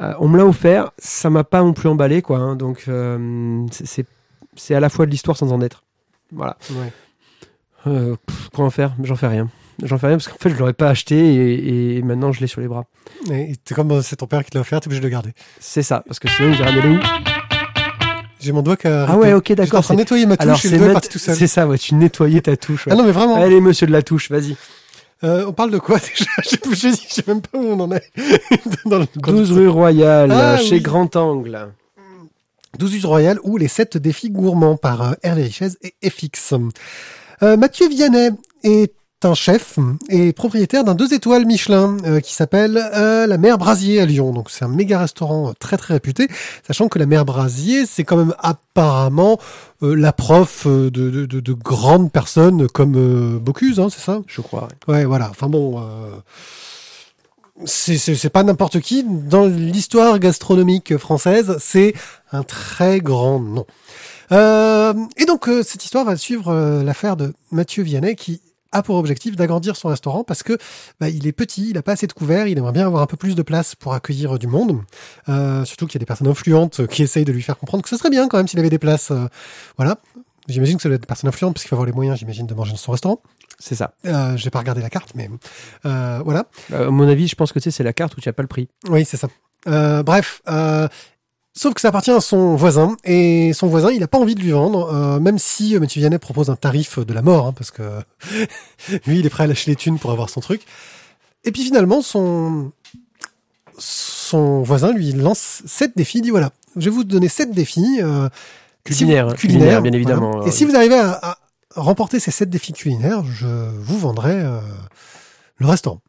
euh, on me l'a offert, ça m'a pas non plus emballé, quoi. hein, donc, euh, c'est- à la fois de l'histoire sans en être. Voilà. Ouais. Pff, quoi en faire? J'en fais rien. J'en fais rien parce qu'en fait, je l'aurais pas acheté et, et maintenant, je l'ai sur les bras. Et c'est comme c'est ton père qui te l'a offert, t'es obligé de le garder. C'est ça, parce que sinon, il dirait, mais où? J'ai mon doigt qui a Ah ouais, ok, J'étais en d'accord. train de nettoyer ma Alors, touche et c'est le doigt est mat- parti tout seul. c'est ça, ouais, tu nettoyais ta touche. ouais. Ah non, mais vraiment. Allez, monsieur de la touche, vas-y. Euh, on parle de quoi *laughs* déjà? Je sais- même pas où on en est. *laughs* Dans le 12 rue Royale, Ah, chez oui. Grand Angle. 12 us royales ou les 7 défis gourmands par euh, Hervé Richez et FX. Euh, Mathieu Vianney est un chef et propriétaire d'un deux étoiles Michelin euh, qui s'appelle euh, la Mer Brasier à Lyon. Donc c'est un méga restaurant euh, très très réputé, sachant que la Mer Brasier c'est quand même apparemment euh, la prof euh, de, de, de, de grandes personnes comme euh, Bocuse, hein, c'est ça? Je crois. ouais. Ouais, voilà. Enfin bon, euh, c'est c'est c'est pas n'importe qui. Dans l'histoire gastronomique française, c'est un très grand nom. Euh, et donc euh, cette histoire va suivre euh, l'affaire de Mathieu Vianney qui a pour objectif d'agrandir son restaurant parce que bah, il est petit, il a pas assez de couverts, il aimerait bien avoir un peu plus de place pour accueillir du monde. Euh, surtout qu'il y a des personnes influentes qui essayent de lui faire comprendre que ce serait bien quand même s'il avait des places. euh, voilà. J'imagine que ça doit être des personnes influentes parce qu'il faut avoir les moyens, j'imagine, de manger dans son restaurant. C'est ça. Euh, j'ai pas regardé la carte, mais euh, voilà. Euh, à mon avis, je pense que tu sais, c'est la carte où tu n'as pas le prix. Oui, c'est ça. Euh, bref, euh, sauf que ça appartient à son voisin et son voisin, il a pas envie de lui vendre, euh, même si euh, Mathieu Vianney propose un tarif de la mort, hein, parce que *laughs* lui, il est prêt à lâcher les thunes pour avoir son truc. Et puis finalement, son son voisin lui lance sept défis. Il dit voilà, je vais vous donner sept défis. Euh, si vous- Culinaire, hein, culinaires, culinaire, bien évidemment. voilà. Et si vous arrivez à, à remporter ces sept défis culinaires, je vous vendrai euh, le restaurant.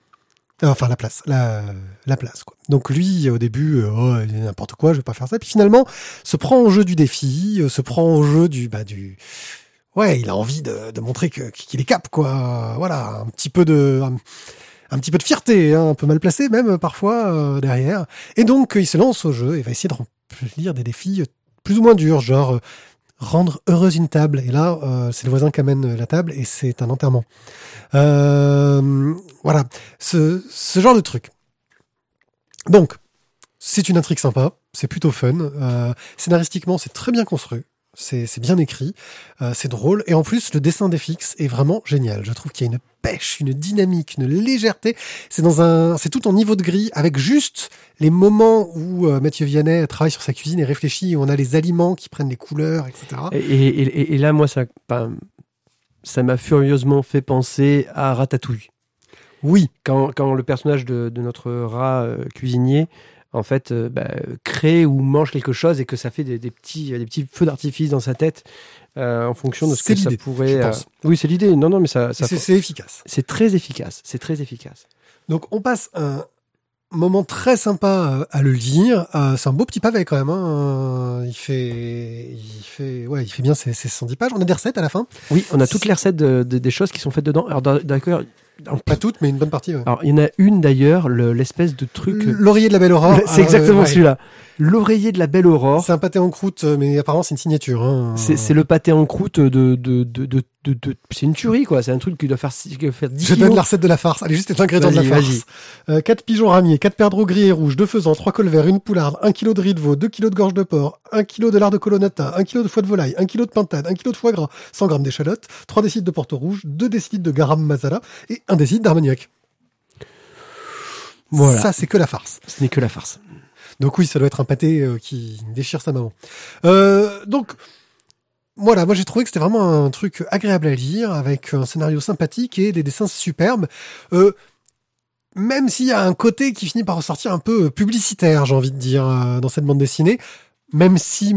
Euh, Enfin, la place, la, la place, quoi. Donc lui, au début, euh, oh, n'importe quoi, je vais pas faire ça. Puis finalement, se prend au jeu du défi, euh, se prend au jeu du, bah, du, ouais, il a envie de, de montrer qu'il est cap, quoi. Voilà, un petit peu de, un, petit peu de fierté, hein, un peu mal placé même parfois derrière. Et donc, il se lance au jeu et va essayer de remplir des défis plus ou moins durs, genre rendre heureuse une table. Et là, euh, c'est le voisin qui amène la table et c'est un enterrement. Euh, voilà, ce, ce genre de truc. Donc, c'est une intrigue sympa, c'est plutôt fun. Euh, scénaristiquement, c'est très bien construit. C'est bien écrit, euh, c'est drôle. Et en plus, le dessin des fixes est vraiment génial. Je trouve qu'il y a une pêche, une dynamique, une légèreté. C'est dans un, c'est tout en niveau de gris, avec juste les moments où euh, Mathieu Vianney travaille sur sa cuisine et réfléchit, où on a les aliments qui prennent les couleurs, etc. Et, et- et- et là, moi, ça ça m'a furieusement fait penser à Ratatouille. Oui, Quand, quand le personnage de, de notre rat euh, cuisinier, en fait, euh, bah, crée ou mange quelque chose et que ça fait des, des petits, des petits feux d'artifice dans sa tête euh, en fonction de ce que ça pourrait. je pense. euh, Oui, c'est l'idée. Non, non, mais ça, ça c'est efficace. c'est très efficace. C'est très efficace. Donc on passe un moment très sympa euh, à le lire. C'est un beau petit pavé quand même. hein. Il fait, il fait, ouais, il fait bien ses, ses 110 pages. On a des recettes à la fin. Oui, on a toutes les recettes de- de- des choses qui sont faites dedans. Alors, d'a- Pas toutes, mais une bonne partie. ouais. Alors, il y en a une d'ailleurs, le- l'espèce de truc. L'oreiller de la belle aurore. *laughs* c'est euh, exactement ouais. celui-là. L'oreiller de la belle aurore. C'est un pâté en croûte, euh, mais apparemment c'est une signature. hein. C'est c'est le pâté en croûte de. de, de, de, de- de- c'est une tuerie, quoi. C'est un truc qui doit faire, qui doit faire 10 Je kilos. donne la recette de la farce. Allez, juste les ingrédients de la farce. vas-y. Euh, 4 pigeons ramiers, 4 perdreaux gris et rouges, 2 faisans, 3 colverts, une poularde, 1 kg de riz de veau, 2 kg de gorge de porc, 1 kg de lard de colonnata, 1 kg de foie de volaille, 1 kg de pintade, 1 kg de foie gras, 100 g d'échalotes, 3 décides de porto rouge, 2 décides de garam masala et 1 décide d'armagnac. Voilà. Ça, c'est que la farce. Ce n'est que la farce. Donc oui, ça doit être un pâté euh, qui déchire sa maman. Euh, donc voilà, moi j'ai trouvé que c'était vraiment un truc agréable à lire, avec un scénario sympathique et des dessins superbes. Euh, même s'il y a un côté qui finit par ressortir un peu publicitaire, j'ai envie de dire, euh, dans cette bande dessinée, même si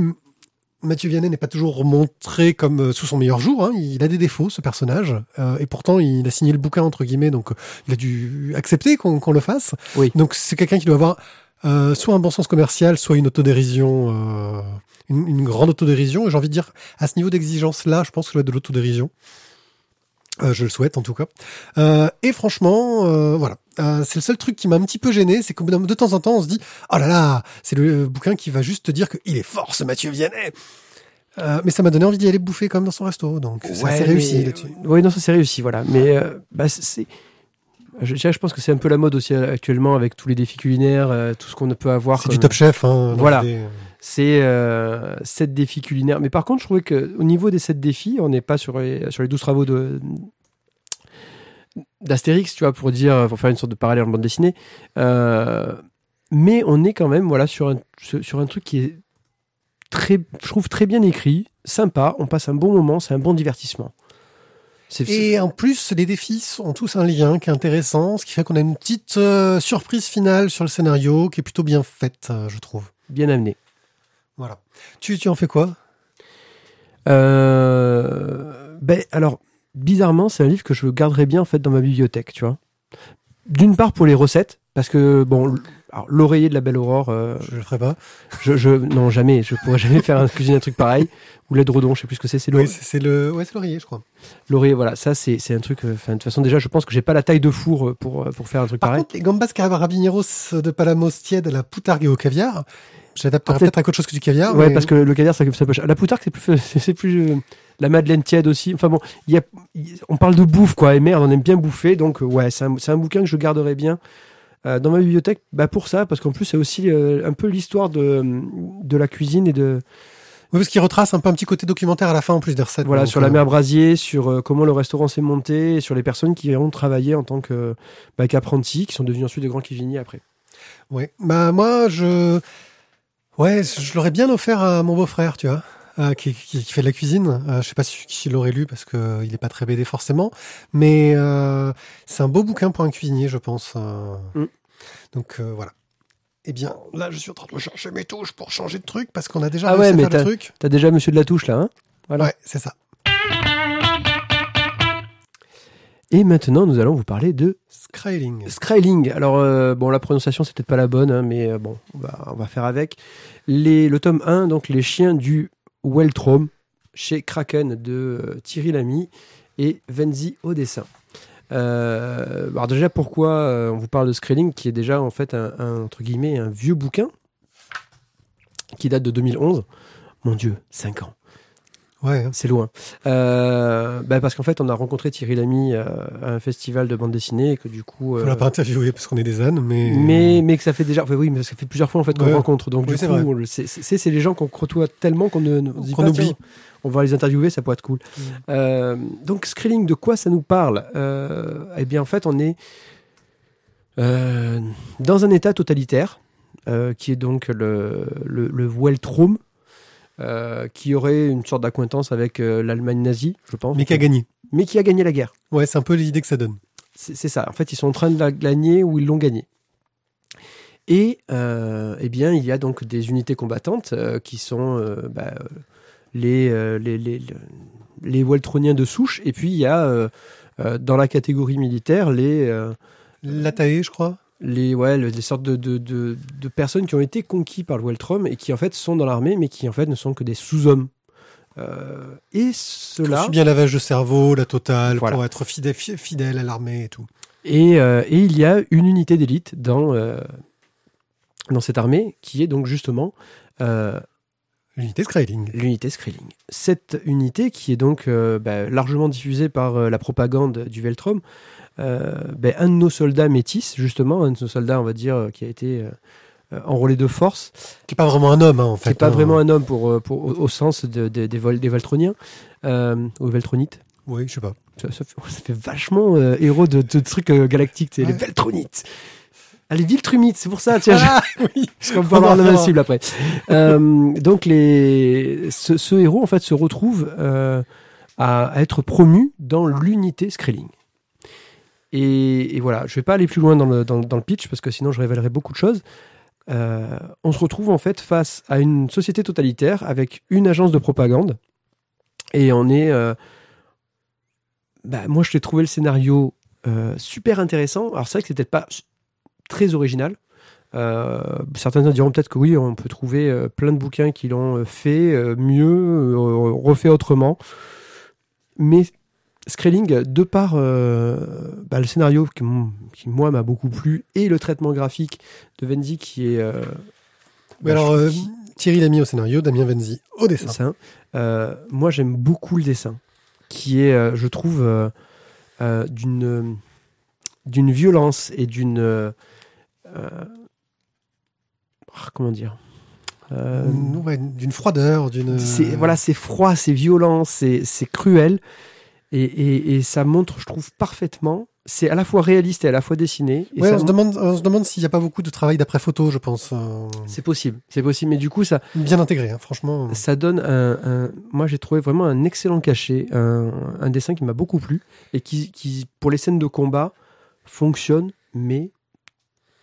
Mathieu Vianney n'est pas toujours montré comme euh, sous son meilleur jour, hein, il a des défauts, ce personnage, euh, et pourtant il a signé le bouquin, entre guillemets, donc euh, il a dû accepter qu'on qu'on le fasse. Oui. Donc c'est quelqu'un qui doit avoir euh, soit un bon sens commercial, soit une autodérision, euh, une, une grande autodérision. Et j'ai envie de dire, à ce niveau d'exigence-là, je pense que être de l'autodérision. Euh, je le souhaite en tout cas. Euh, et franchement, euh, voilà, Euh, c'est le seul truc qui m'a un petit peu gêné, c'est d'un de temps en temps, on se dit, oh là là, c'est le bouquin qui va juste te dire qu'il est fort, ce Mathieu Vianney. Euh, mais ça m'a donné envie d'y aller bouffer même dans son resto, donc c'est assez réussi là-dessus. Oui, non, ça c'est réussi, voilà. Mais euh, bah, c'est- c'est. Je, je pense que c'est un peu la mode aussi euh, actuellement avec tous les défis culinaires, euh, tout ce qu'on peut avoir. C'est comme- du top chef, hein. dans Voilà. C'est euh, 7 défis culinaires. Mais par contre, je trouvais qu'au niveau des 7 défis, on n'est pas sur les, sur les 12 travaux de d'Astérix, tu vois, pour dire, pour faire une sorte de parallèle en bande dessinée. Euh, mais on est quand même voilà, sur, un, sur un truc qui est très, je trouve très bien écrit, sympa, on passe un bon moment, c'est un bon divertissement. Et en plus, les défis ont tous un lien qui est intéressant, ce qui fait qu'on a une petite euh, surprise finale sur le scénario qui est plutôt bien faite, euh, je trouve. bien amené. Voilà. Tu, tu en fais quoi? Euh, ben, alors, bizarrement, c'est un livre que je garderais bien en fait dans ma bibliothèque, tu vois. D'une part pour les recettes, parce que bon, alors, l'oreiller de la belle aurore, euh, Je le ferai pas. je, je- non jamais, je pourrais jamais faire un, cuisiner un truc pareil. Ou l'édredon, je sais plus ce que c'est, c'est Oui, l'o- c'est le, ouais, c'est l'oreiller, je crois. l'oreiller. Voilà, ça c'est c'est un truc. euh, Enfin, de toute façon, déjà, je pense que j'ai pas la taille de four euh, pour euh, pour faire un truc Par pareil. contre, les gambas carabineros de Palamos tiède à la poutargue et au caviar, j'adapterai En fait- peut-être à autre chose que du caviar. Ouais, mais- parce que le caviar, ça, ça peut. La poutargue, c'est plus, *laughs* c'est plus. euh, la madeleine tiède aussi. Enfin bon, y a, on parle de bouffe, quoi. Et merde, on aime bien bouffer. Donc, ouais, c'est un, c'est un bouquin que je garderai bien dans ma bibliothèque bah, pour ça, parce qu'en plus, c'est aussi euh, un peu l'histoire de, de la cuisine et de. Oui, parce qu'il retrace un peu un petit côté documentaire à la fin en plus des recettes. Voilà, donc, sur la euh, mer Brasier, sur euh, comment le restaurant s'est monté, et sur les personnes qui ont travaillé en tant que bah, qu'apprentis, qui sont devenus ensuite de grands cuisiniers après. Ouais. Bah moi, je, ouais, je l'aurais bien offert à mon beau-frère, tu vois, euh, qui, qui, qui fait de la cuisine. Euh, je sais pas si, qui l'aurait lu parce que euh, il est pas très BD forcément, mais euh, c'est un beau bouquin pour un cuisinier, je pense. Mm. Donc voilà. Eh bien, là, je suis en train de chercher mes touches pour changer de truc parce qu'on a déjà Ah ouais, à mais faire le truc. T'as déjà Monsieur de la Touche là, hein? Voilà. Ouais, c'est ça. Et maintenant, nous allons vous parler de Skryling. Skryling. Alors, euh, bon, la prononciation, c'est peut-être pas la bonne, hein, mais euh, bon, on va, on va faire avec. Les, le tome 1, donc Les chiens du Weltrom, chez Kraken de euh, Thierry Lamy et Venzi au dessin. Euh, alors déjà, pourquoi euh, on vous parle de Skryling, qui est déjà en fait un, un, entre guillemets un vieux bouquin qui date de 2011. Mon Dieu, 5 ans. Ouais. C'est loin. Euh, bah, parce qu'en fait, on a rencontré Thierry Lamy euh, à un festival de bande dessinée et que du coup. On euh, l'a pas interviewé parce qu'on est des ânes, mais. mais, mais que ça fait déjà. enfin, oui, mais ça fait plusieurs fois en fait qu'on Ouais. rencontre. Donc Oui, du coup, on c'est les gens qu'on côtoie tellement qu'on ne, ne se dit pas, oublie. tiens, on va les interviewer, ça pourrait être cool. Mm. Euh, donc Skrilling, de quoi ça nous parle? Eh bien, en fait, on est dans un état totalitaire qui est donc le, le, le Weltraum, euh, qui aurait une sorte d'accointance avec euh, l'Allemagne nazie, je pense. Mais qui a gagné. Mais qui a gagné la guerre. Ouais, c'est un peu l'idée que ça donne. C'est ça. En fait, ils sont en train de la gagner ou ils l'ont gagnée. Et euh, eh bien, il y a donc des unités combattantes qui sont bah, les, les, les, les, Weltroniens de souche. Et puis, il y a dans la catégorie militaire les, L'Atae, je crois. Les, ouais, le- les sortes de, de, de, de personnes qui ont été conquis par le Weltrum et qui en fait sont dans l'armée, mais qui en fait ne sont que des sous-hommes. Euh, et cela. bien lavage de cerveau, la totale, Voilà. pour être fidèle, fi- fidèle à l'armée et tout. Et, euh, et il y a une unité d'élite dans, euh, dans cette armée qui est donc justement L'unité Skryling. l'unité Skrilling. Cette unité qui est donc euh, bah, largement diffusée par euh, la propagande du Veltrum, euh, bah, un de nos soldats métis, justement, un de nos soldats, on va dire, euh, qui a été enrôlé de force, Qui est pas vraiment un homme, hein, en qui fait. n'est pas hein. vraiment un homme pour, pour, au, au sens de- de- des, Vol- des Veltroniens, ou Veltronites. Oui, je sais pas. Ça, ça fait, *laughs* ça fait vachement héros de, de trucs galactiques, tu sais, les Ouais. Veltronites. Ah, les Viltrumites, c'est pour ça, tiens, je- Ah, *laughs* oui. parce qu'on peut avoir le même cible après. Euh, donc les, ce, ce héros en fait se retrouve euh, à, à être promu dans l'unité Skrilling. Et, et voilà, je vais pas aller plus loin dans le, dans, dans le pitch parce que sinon je révélerai beaucoup de choses. Euh, on se retrouve en fait face à une société totalitaire avec une agence de propagande et on est. bah, moi, je t'ai trouvé le scénario euh, super intéressant. Alors c'est vrai que c'était pas très original. Euh, certains diront peut-être que oui, on peut trouver euh, plein de bouquins qui l'ont euh, fait euh, mieux, refait autrement. Mais Skrelling, de par bah, le scénario qui, moi m'a beaucoup plu et le traitement graphique de Venzi qui est Mais bah, alors, je- Thierry l'a mis au scénario, Damien Venzi au dessin. dessin. Moi, j'aime beaucoup le dessin, qui est, je trouve, d'une d'une violence et d'une comment dire. Euh, ouais, d'une froideur, d'une. voilà, c'est froid, c'est violent, c'est c'est cruel, et, et, et ça montre, je trouve, parfaitement. C'est à la fois réaliste et à la fois dessiné. Et Ouais, ça on se demande, on se demande s'il n'y a pas beaucoup de travail d'après photo, je pense. euh, C'est possible, c'est possible, mais du coup, ça, bien intégré, hein, franchement. ça donne un, un- moi j'ai trouvé vraiment un excellent cachet, un, un dessin qui m'a beaucoup plu et qui, qui, pour les scènes de combat, fonctionne, mais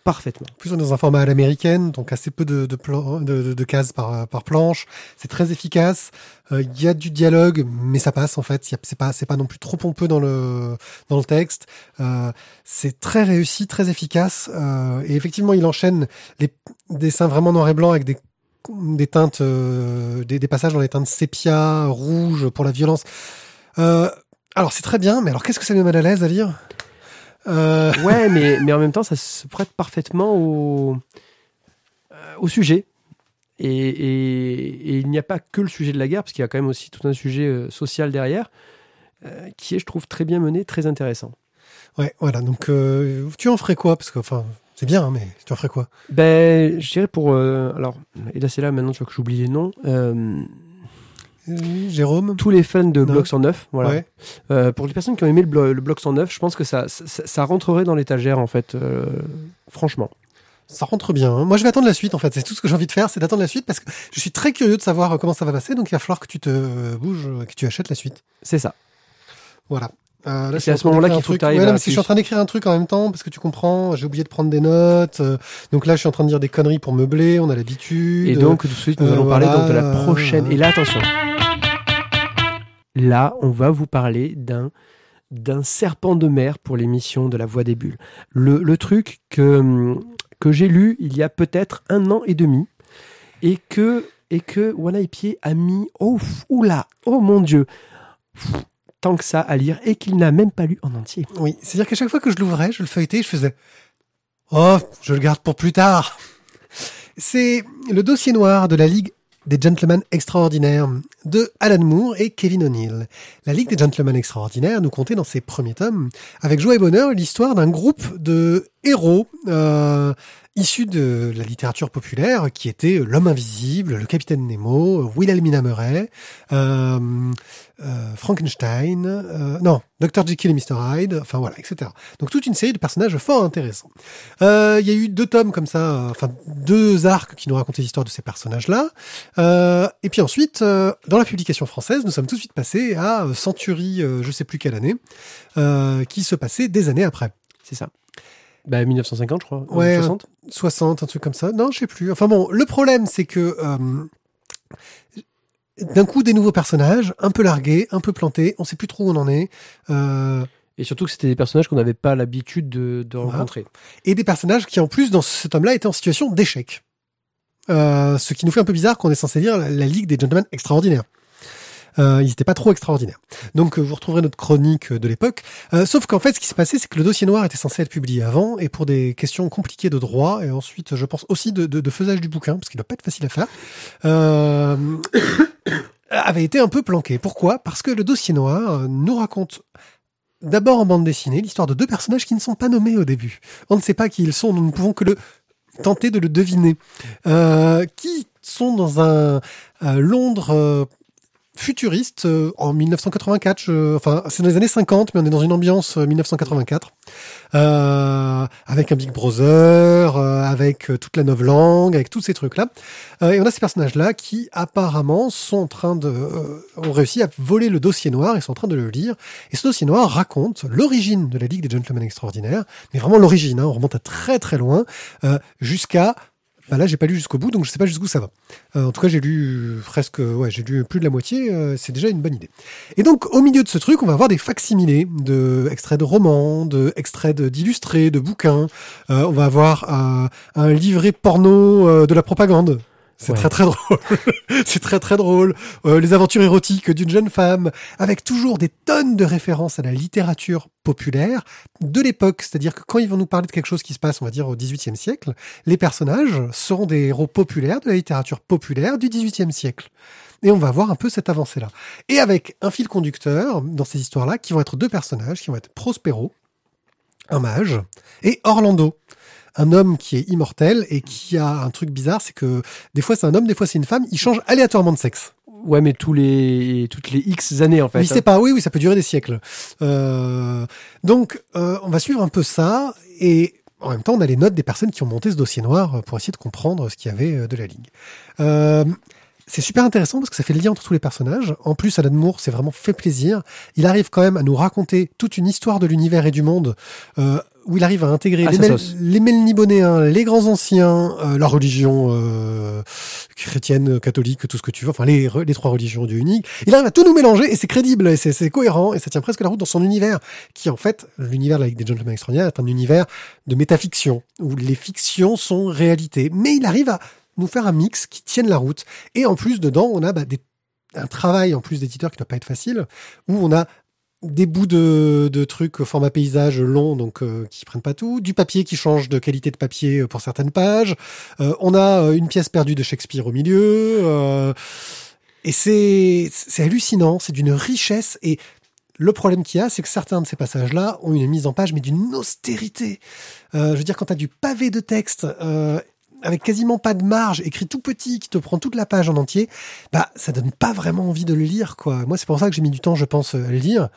parfaitement. En plus, on est dans un format à l'américaine, donc assez peu de, de, de, de- cases par, par planche. C'est très efficace. Euh, Il y a du dialogue, mais ça passe en fait. C'est pas, pas non plus trop pompeux dans le, dans le texte. Euh, c'est très réussi, très efficace. Euh, et effectivement, il enchaîne les dessins vraiment noir et blanc avec des des teintes, euh, des, des passages dans les teintes sépia, rouge pour la violence. Euh, alors c'est très bien, mais alors qu'est-ce que ça met mal à l'aise à lire? Euh, Ouais, mais, mais en même temps, ça se prête parfaitement au, euh, au sujet. Et, et- et il n'y a pas que le sujet de la guerre, parce qu'il y a quand même aussi tout un sujet euh, social derrière, qui est, je trouve, très bien mené, très intéressant. Ouais, voilà. Donc, euh, tu en ferais quoi? Parce que, enfin, c'est bien, hein, mais tu en ferais quoi? Ben, je dirais pour. euh, alors, et là, c'est là maintenant, tu vois que j'oublie les noms. Euh, Jérôme? Tous les fans de. Bloc 109, voilà. Ouais. Euh, pour les personnes qui ont aimé le, blo- le Bloc 109, je pense que ça, ça, ça rentrerait dans l'étagère, en fait, euh, franchement. Ça rentre bien. hein. Moi, je vais attendre la suite, en fait. C'est tout ce que j'ai envie de faire, c'est d'attendre la suite parce que je suis très curieux de savoir euh, comment ça va passer. Donc, il va falloir que tu te bouges, que tu achètes la suite. C'est ça. Voilà. Euh, je c'est à ce moment-là qu'il faut que Ouais, à non, la mais si je suis en train d'écrire un truc en même temps parce que tu comprends, j'ai oublié de prendre des notes. euh, donc là, je suis en train de dire des conneries pour meubler. On a l'habitude. Et donc, tout de suite, nous euh, allons parler donc de la prochaine. Et là, attention. Là, on va vous parler d'un d'un serpent de mer pour l'émission de la Voix des Bulles. Le, le truc que, que j'ai lu il y a peut-être un an et demi et que, et que One Eye Pied a mis, oh, oula, oh mon Dieu, tant que ça à lire et qu'il n'a même pas lu en entier. Oui, c'est-à-dire qu'à chaque fois que je l'ouvrais, je le feuilletais, je faisais Oh, je le garde pour plus tard. C'est le dossier noir de la Ligue des Gentlemen Extraordinaires de Alan Moore et Kevin O'Neill. La Ligue des Gentlemen Extraordinaires nous comptait dans ses premiers tomes, avec joie et bonheur, l'histoire d'un groupe de héros euh, issus de la littérature populaire, qui étaient l'homme invisible, le capitaine Nemo, Wilhelmina Murray, euh, euh, Frankenstein, euh, non, Dr. Jekyll et Mr. Hyde, enfin voilà, etc. Donc toute une série de personnages fort intéressants. Euh, Il y a eu deux tomes comme ça, euh, enfin deux arcs qui nous racontaient l'histoire de ces personnages-là. Et puis ensuite, dans la publication française, nous sommes tout de suite passés à Century, je sais plus quelle année, qui se passait des années après. C'est ça. Bah, 1950, je crois. Ouais, 60. 60, un truc comme ça. Non, je sais plus. Enfin bon, le problème, c'est que euh, d'un coup, des nouveaux personnages, un peu largués, un peu plantés, on sait plus trop où on en est. Euh, Et surtout que c'était des personnages qu'on n'avait pas l'habitude de, de Voilà. rencontrer. et des personnages qui, en plus, dans ce tome-là, étaient en situation d'échec. Euh, ce qui nous fait un peu bizarre qu'on est censé dire la, la Ligue des Gentlemen extraordinaires. Euh, ils n'étaient pas trop extraordinaires. Donc euh, vous retrouverez notre chronique euh, de l'époque. Euh, sauf qu'en fait, ce qui s'est passé, c'est que le dossier noir était censé être publié avant, et pour des questions compliquées de droit, et ensuite, je pense aussi de, de, faisage du bouquin, parce qu'il doit pas être facile à faire, *coughs* avait été un peu planqué. Pourquoi? Parce que le dossier noir nous raconte d'abord en bande dessinée l'histoire de deux personnages qui ne sont pas nommés au début. On ne sait pas qui ils sont, nous ne pouvons que le tenter de le deviner. Qui sont dans un, Londres futuriste euh, en 1984. je- enfin, c'est dans les années 50, mais on est dans une ambiance euh, 1984, euh, avec un Big Brother, euh, avec euh, toute la novlangue, avec tous ces trucs-là. Euh, et on a ces personnages-là qui apparemment sont en train de, euh, ont réussi à voler le dossier noir et sont en train de le lire. Et ce dossier noir raconte l'origine de la Ligue des Gentlemen Extraordinaires, mais vraiment l'origine. Hein, on remonte à très très loin, euh, jusqu'à bah là, j'ai pas lu jusqu'au bout, donc je sais pas jusqu'où ça va. Euh, en tout cas, j'ai lu presque, ouais, j'ai lu plus de la moitié. euh, c'est déjà une bonne idée. Et donc, au milieu de ce truc, on va avoir des facsimilés de extraits de romans, de extraits d'illustrés, de bouquins. Euh, on va avoir un, livret porno de la propagande. C'est Ouais. très très drôle. *laughs* c'est très très drôle. Euh, les aventures érotiques d'une jeune femme, avec toujours des tonnes de références à la littérature populaire de l'époque. C'est-à-dire que quand ils vont nous parler de quelque chose qui se passe, on va dire au XVIIIe siècle, les personnages seront des héros populaires de la littérature populaire du XVIIIe siècle. Et on va voir un peu cette avancée-là. Et avec un fil conducteur dans ces histoires-là, qui vont être deux personnages, qui vont être Prospero, un mage, et Orlando, un homme qui est immortel et qui a un truc bizarre, c'est que des fois c'est un homme, des fois c'est une femme, il change aléatoirement de sexe. Ouais, mais tous les, toutes les X années, en fait. Oui, hein. c'est pas, oui, oui, ça peut durer des siècles. Euh, donc, euh, on va suivre un peu ça, et en même temps, on a les notes des personnes qui ont monté ce dossier noir pour essayer de comprendre ce qu'il y avait euh, de la ligue. Euh, c'est super intéressant parce que ça fait le lien entre tous les personnages. En plus, Alan Moore s'est vraiment fait plaisir. Il arrive quand même à nous raconter toute une histoire de l'univers et du monde euh, où il arrive à intégrer À les, Mel- les Melnibonéens, les grands anciens, euh, la religion euh, chrétienne, catholique, tout ce que tu veux, enfin les, les trois religions du unique. Il arrive à tout nous mélanger et c'est crédible et c'est c'est cohérent et ça tient presque la route dans son univers qui en fait, l'univers de la Ligue des Gentlemen Extraordinaires est un univers de métafiction où les fictions sont réalité. Mais il arrive à nous faire un mix qui tienne la route et en plus dedans on a bah, des, un travail en plus d'éditeur qui ne doit pas être facile où on a des bouts de, trucs au format paysage long, donc euh, qui prennent pas tout, du papier qui change de qualité de papier euh, pour certaines pages. Euh, on a une pièce perdue de Shakespeare au milieu. et c'est c'est hallucinant, c'est d'une richesse. Et le problème qu'il y a, c'est que certains de ces passages-là ont une mise en page, mais d'une austérité. Je veux dire, quand tu as du pavé de texte, avec quasiment pas de marge, écrit tout petit, qui te prend toute la page en entier, bah ça donne pas vraiment envie de le lire, quoi. Moi, c'est pour ça que j'ai mis du temps, je pense, à le lire.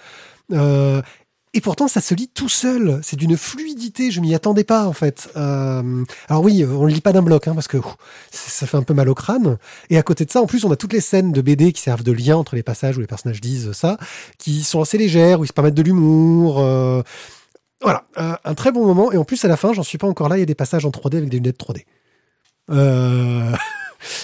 Euh, et pourtant, ça se lit tout seul. C'est d'une fluidité. Je m'y attendais pas, en fait. Euh, alors oui, on le lit pas d'un bloc, hein, parce que ça fait un peu mal au crâne. Et à côté de ça, en plus, on a toutes les scènes de BD qui servent de lien entre les passages où les personnages disent ça, qui sont assez légères, où ils se permettent de l'humour. euh, voilà, un très bon moment. Et en plus, à la fin, j'en suis pas encore là. Il y a des passages en 3D avec des lunettes 3D. Euh... *laughs*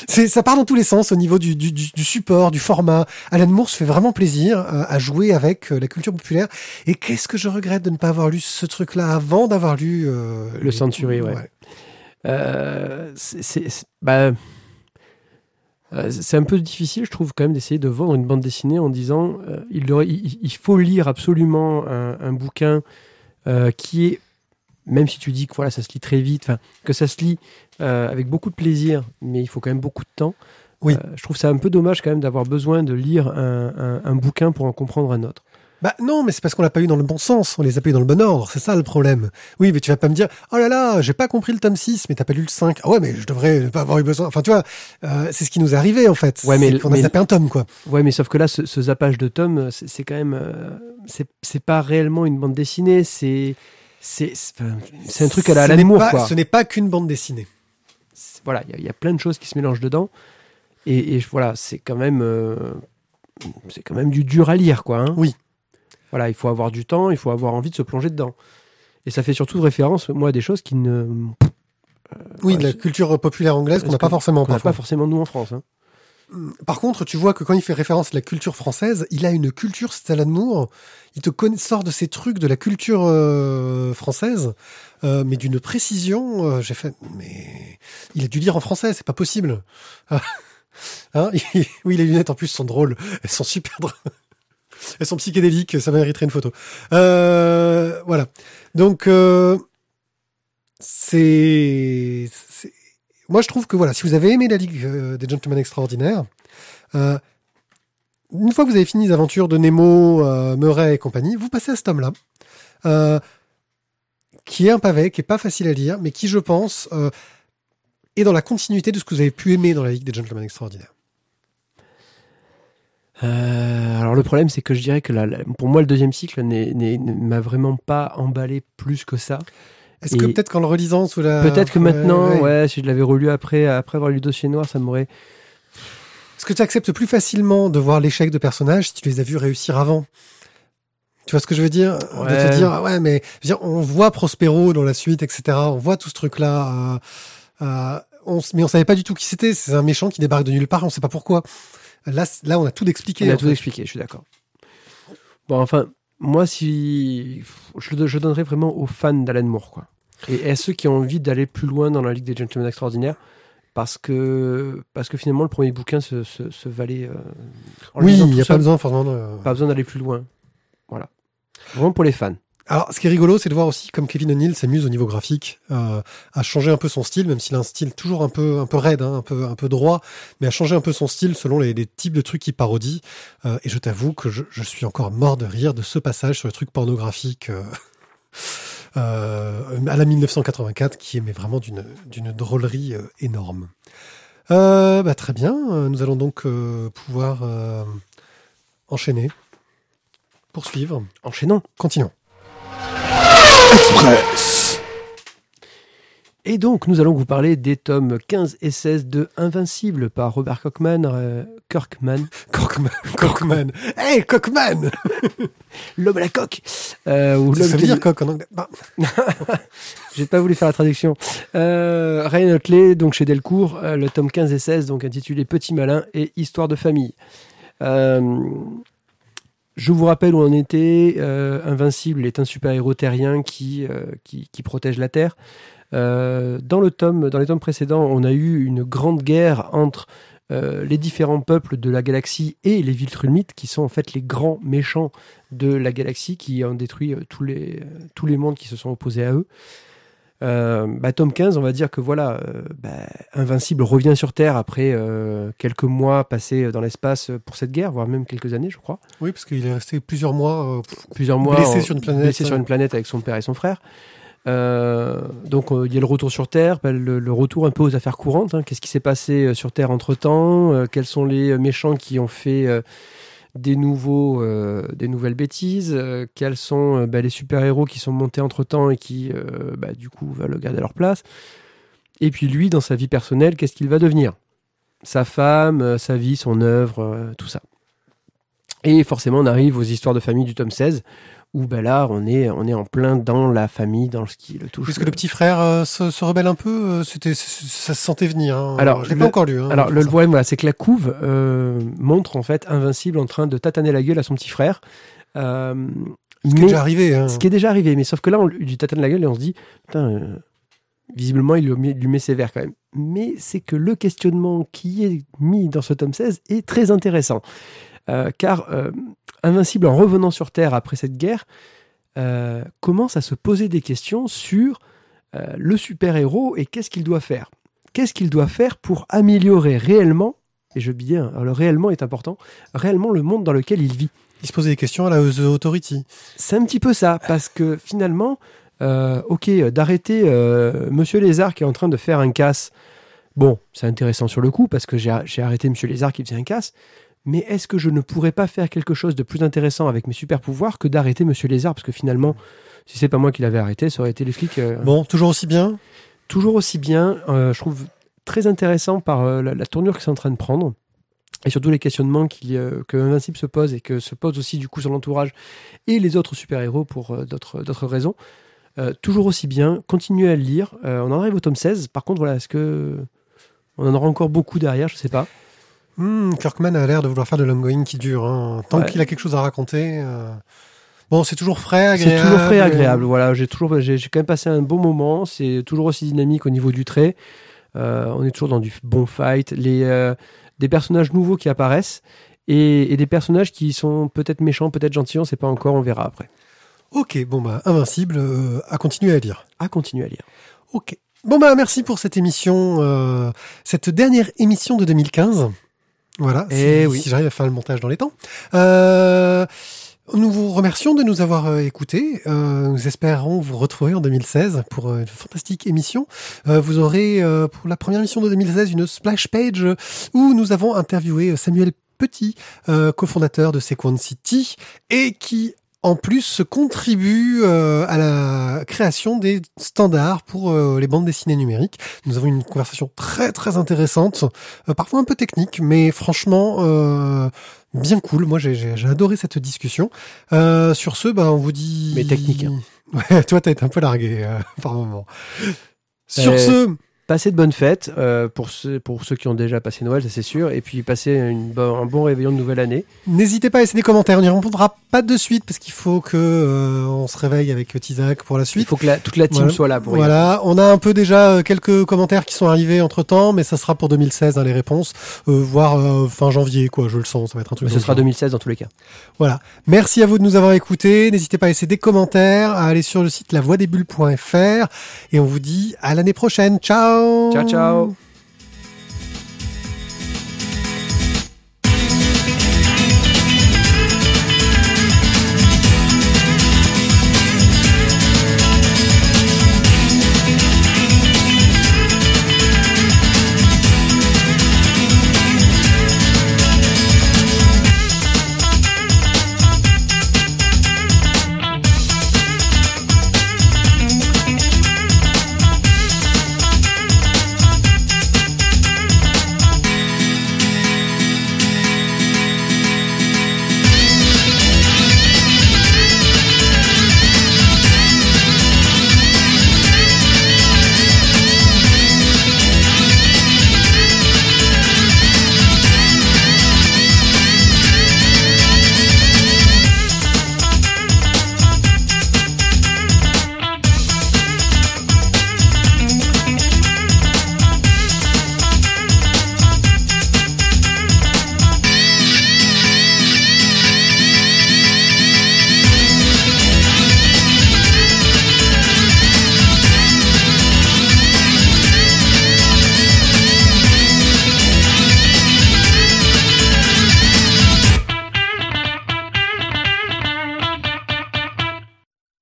Ça part dans tous les sens au niveau du, du, du- du support, du format. Alan Moore se fait vraiment plaisir euh, à jouer avec euh, la culture populaire. Et qu'est-ce que je regrette de ne pas avoir lu ce truc-là avant d'avoir lu euh, Le Century, ouais. C'est- bah, c'est un peu difficile, je trouve, quand même, d'essayer de vendre une bande dessinée en disant il, faut lire absolument un, un bouquin qui est, même si tu dis que voilà, ça se lit très vite, que ça se lit euh, avec beaucoup de plaisir, mais il faut quand même beaucoup de temps. Oui. Euh, je trouve ça un peu dommage quand même d'avoir besoin de lire un, un- un bouquin pour en comprendre un autre. Bah non, mais c'est parce qu'on l'a pas eu dans le bon sens, on les a pas eu dans le bon ordre, c'est ça le problème. Oui, mais tu vas pas me dire, oh là là, j'ai pas compris le tome 6, mais t'as pas lu le 5. Ah ouais, mais je devrais pas avoir eu besoin. Enfin, tu vois, euh, c'est ce qui nous est arrivé en fait. Ouais, mais- qu'on a mais- zappé un tome, quoi. Ouais, mais sauf que là, ce, ce zappage de tomes, c'est quand même. c'est pas réellement une bande dessinée, c'est. C'est un truc à la Ce Alan n'est Moore, pas- quoi. Ce n'est pas qu'une bande dessinée. Voilà, il y a- il y, a plein de choses qui se mélangent dedans. Et, et voilà, c'est quand même. euh, c'est quand même du dur à lire, quoi. hein. Oui. Voilà, il faut avoir du temps, il faut avoir envie de se plonger dedans. Et ça fait surtout référence, moi, à des choses qui ne. Oui, ouais, de la culture populaire anglaise qu'on n'a pas forcément qu'on n'a pas forcément nous en France. hein. Par contre, tu vois que quand il fait référence à la culture française, il a une culture, c'est Alan Moore. Il te connaît, sort de ces trucs de la culture euh, française, euh, mais d'une précision. euh, J'ai fait, mais il a dû lire en français, c'est pas possible. *laughs* Hein oui, les lunettes en plus sont drôles, elles sont super drôles. Elles sont psychédéliques, ça mériterait une photo. Euh, voilà. Donc, euh, c'est- moi je trouve que voilà, si vous avez aimé la Ligue euh, des Gentlemen Extraordinaires, euh, une fois que vous avez fini les aventures de Nemo, euh, Murray et compagnie, vous passez à ce tome-là, qui est un pavé, qui est pas facile à lire, mais qui, je pense, est dans la continuité de ce que vous avez pu aimer dans la Ligue des Gentlemen Extraordinaires. Alors le problème, c'est que je dirais que pour moi, le deuxième cycle m'a vraiment pas emballé plus que ça. Est-ce que peut-être qu'en le relisant sous la... Peut-être que maintenant, ouais. ouais, si je l'avais relu après, après avoir lu le dossier noir, ça m'aurait. Est-ce que tu acceptes plus facilement de voir l'échec de personnages si tu les as vus réussir avant? Tu vois ce que je veux dire? De Ouais. te dire, ouais, mais je veux dire, on voit Prospero dans la suite, etc. On voit tout ce truc-là. euh, euh, on, mais on savait pas du tout qui c'était. C'est un méchant qui débarque de nulle part, on sait pas pourquoi. Là, là on a tout expliqué. Il a tout fait. expliqué, je suis d'accord. Bon, enfin, moi, si. Je, donnerais vraiment aux fans d'Alan Moore, quoi. Et à ceux qui ont envie d'aller plus loin dans la Ligue des Gentlemen Extraordinaires, parce que, parce que finalement, le premier bouquin se, se, se valait. euh, en Oui, il n'y a pas besoin forcément de... Pas besoin d'aller plus loin. Voilà. Vraiment pour les fans. Alors, ce qui est rigolo, c'est de voir aussi comme Kevin O'Neill s'amuse au niveau graphique euh, à changer un peu son style, même s'il a un style toujours un peu un peu raide, hein, un peu un peu droit, mais à changer un peu son style selon les, les types de trucs qu'il parodie. Euh, et je t'avoue que je, je suis encore mort de rire de ce passage sur les trucs pornographiques euh, *laughs* euh, à la 1984, qui est mais vraiment d'une d'une drôlerie énorme. Bah, très bien, nous allons donc pouvoir enchaîner, poursuivre, Enchaînons. continuons. Express. Et donc, nous allons vous parler des tomes 15 et 16 de Invincible par Robert Kirkman. euh, Kirkman. Corkman. Corkman. *laughs* Hey, *laughs* L'homme à la coque. Euh, ou Ça veut qui- dire coq en anglais. Bah, *laughs* J'ai pas voulu faire la traduction. Euh, Ryan Otley, donc chez Delcourt, euh, le tome 15 et 16, donc intitulé Petit Malin et Histoire de famille. Euh, je vous rappelle où on était. Euh, Invincible est un super-héros terrien qui, euh, protège la Terre. Euh, dans, les tomes précédents, on a eu une grande guerre entre les différents peuples de la galaxie et les Viltrumites, qui sont en fait les grands méchants de la galaxie, qui ont détruit tous les mondes qui se sont opposés à eux. Euh, bah, tome 15, on va dire que voilà, euh, bah, Invincible revient sur Terre après euh, quelques mois passés dans l'espace pour cette guerre, voire même quelques années, je crois. oui, parce qu'il est resté plusieurs mois. euh, Plusieurs mois Blessé en- sur une planète. blessé sur une planète avec son père et son frère. Donc il y a le retour sur Terre, bah, le, le retour un peu aux affaires courantes. hein. Qu'est-ce qui s'est passé sur Terre entre temps Quels sont les méchants qui ont fait des, nouveaux, euh, des nouvelles bêtises Euh, Quels sont euh, bah, les super-héros qui sont montés entre temps et qui, bah, du coup, veulent garder leur place Et puis lui, dans sa vie personnelle, qu'est-ce qu'il va devenir? Sa femme, sa vie, son œuvre, tout ça. Et forcément, on arrive aux histoires de famille du tome 16 où ben là on est on est en plein dans la famille dans ce qui le touche Puisque le petit frère euh, se, se rebelle un peu, euh, c'était, ça se sentait venir. hein. Alors, je l'ai pas encore lu. hein, alors le problème voilà c'est que la couve euh, montre en fait invincible en train de tataner la gueule à son petit frère Euh, Ce qui est mais- déjà arrivé. hein. ce qui est déjà arrivé mais sauf que là on lui tatane la gueule et on se dit putain euh, visiblement il lui met, lui met sévère quand même mais c'est que le questionnement qui est mis dans ce tome 16 est très intéressant Euh, car euh, Invincible en revenant sur Terre après cette guerre euh, commence à se poser des questions sur euh, le super-héros et qu'est-ce qu'il doit faire. Qu'est-ce qu'il doit faire pour améliorer réellement et je dis bien, le réellement est important, réellement le monde dans lequel il vit? Il se posait des questions à la The Authority. C'est un petit peu ça, parce que finalement, euh, ok, d'arrêter Monsieur Lézard qui est en train de faire un casse, bon, c'est intéressant sur le coup, parce que j'ai arrêté Monsieur Lézard qui faisait un casse, mais est-ce que je ne pourrais pas faire quelque chose de plus intéressant avec mes super pouvoirs que d'arrêter Monsieur Lézard? Parce que finalement, si c'est pas moi qui l'avais arrêté, ça aurait été les flics. Euh, bon, toujours aussi bien? Toujours aussi bien. je trouve très intéressant par la, la, tournure que c'est en train de prendre et surtout les questionnements qui, euh, que Invincible se pose et que se pose aussi du coup sur l'entourage et les autres super-héros pour euh, d'autres, raisons. Euh, toujours aussi bien, continuez à le lire. on en arrive au tome 16. Par contre, voilà, est-ce que on en aura encore beaucoup derrière? Je sais pas. Hmm, Kirkman a l'air de vouloir faire de l'ongoing qui dure. Hein. Tant qu'il a quelque chose à raconter. Bon, c'est toujours frais, agréable. C'est toujours frais, et agréable. Voilà, j'ai toujours, j'ai, quand même passé un bon moment. C'est toujours aussi dynamique au niveau du trait. on est toujours dans du bon fight. Les des personnages nouveaux qui apparaissent et, des personnages qui sont peut-être méchants, peut-être gentils, on ne sait pas encore, on verra après. Ok, bon bah Invincible, euh, à continuer à lire. À continuer à lire. Ok. Bon bah merci pour cette émission, euh, cette dernière émission de 2015. Voilà, et eh si, si j'arrive à faire le montage dans les temps. Euh, nous vous remercions de nous avoir euh, écoutés. Euh, nous espérons vous retrouver en 2016 pour euh, une fantastique émission. vous aurez pour la première émission de 2016 une splash page où nous avons interviewé Samuel Petit, cofondateur de Sequence City, et qui en plus contribue euh, à la création des standards pour euh, les bandes dessinées numériques. Nous avons une conversation très très intéressante, euh, parfois un peu technique, mais franchement bien cool. Moi j'ai adoré cette discussion. sur ce, bah, on vous dit... Mais technique. Hein. *laughs* Ouais, toi t'as été un peu largué *laughs* par moment. Sur ce... Passez de bonnes fêtes euh, pour, ceux, pour ceux qui ont déjà passé Noël, ça c'est sûr, et puis passez une, un bon réveillon de nouvelle année. N'hésitez pas à laisser des commentaires, on n'y répondra pas de suite parce qu'il faut que euh, on se réveille avec Tizak pour la suite. Il faut que la, toute la team soit là pour Voilà, on a un peu déjà euh, quelques commentaires qui sont arrivés entre temps, mais ça sera pour 2016 hein, les réponses, voire fin janvier quoi, je le sens, ça va être un truc. Mais ce sera 2016 dans tous les cas. Voilà, merci à vous de nous avoir écoutés, n'hésitez pas à laisser des commentaires, à aller sur le site lavoidesbulles.fr et on vous dit à l'année prochaine, ciao Ciao,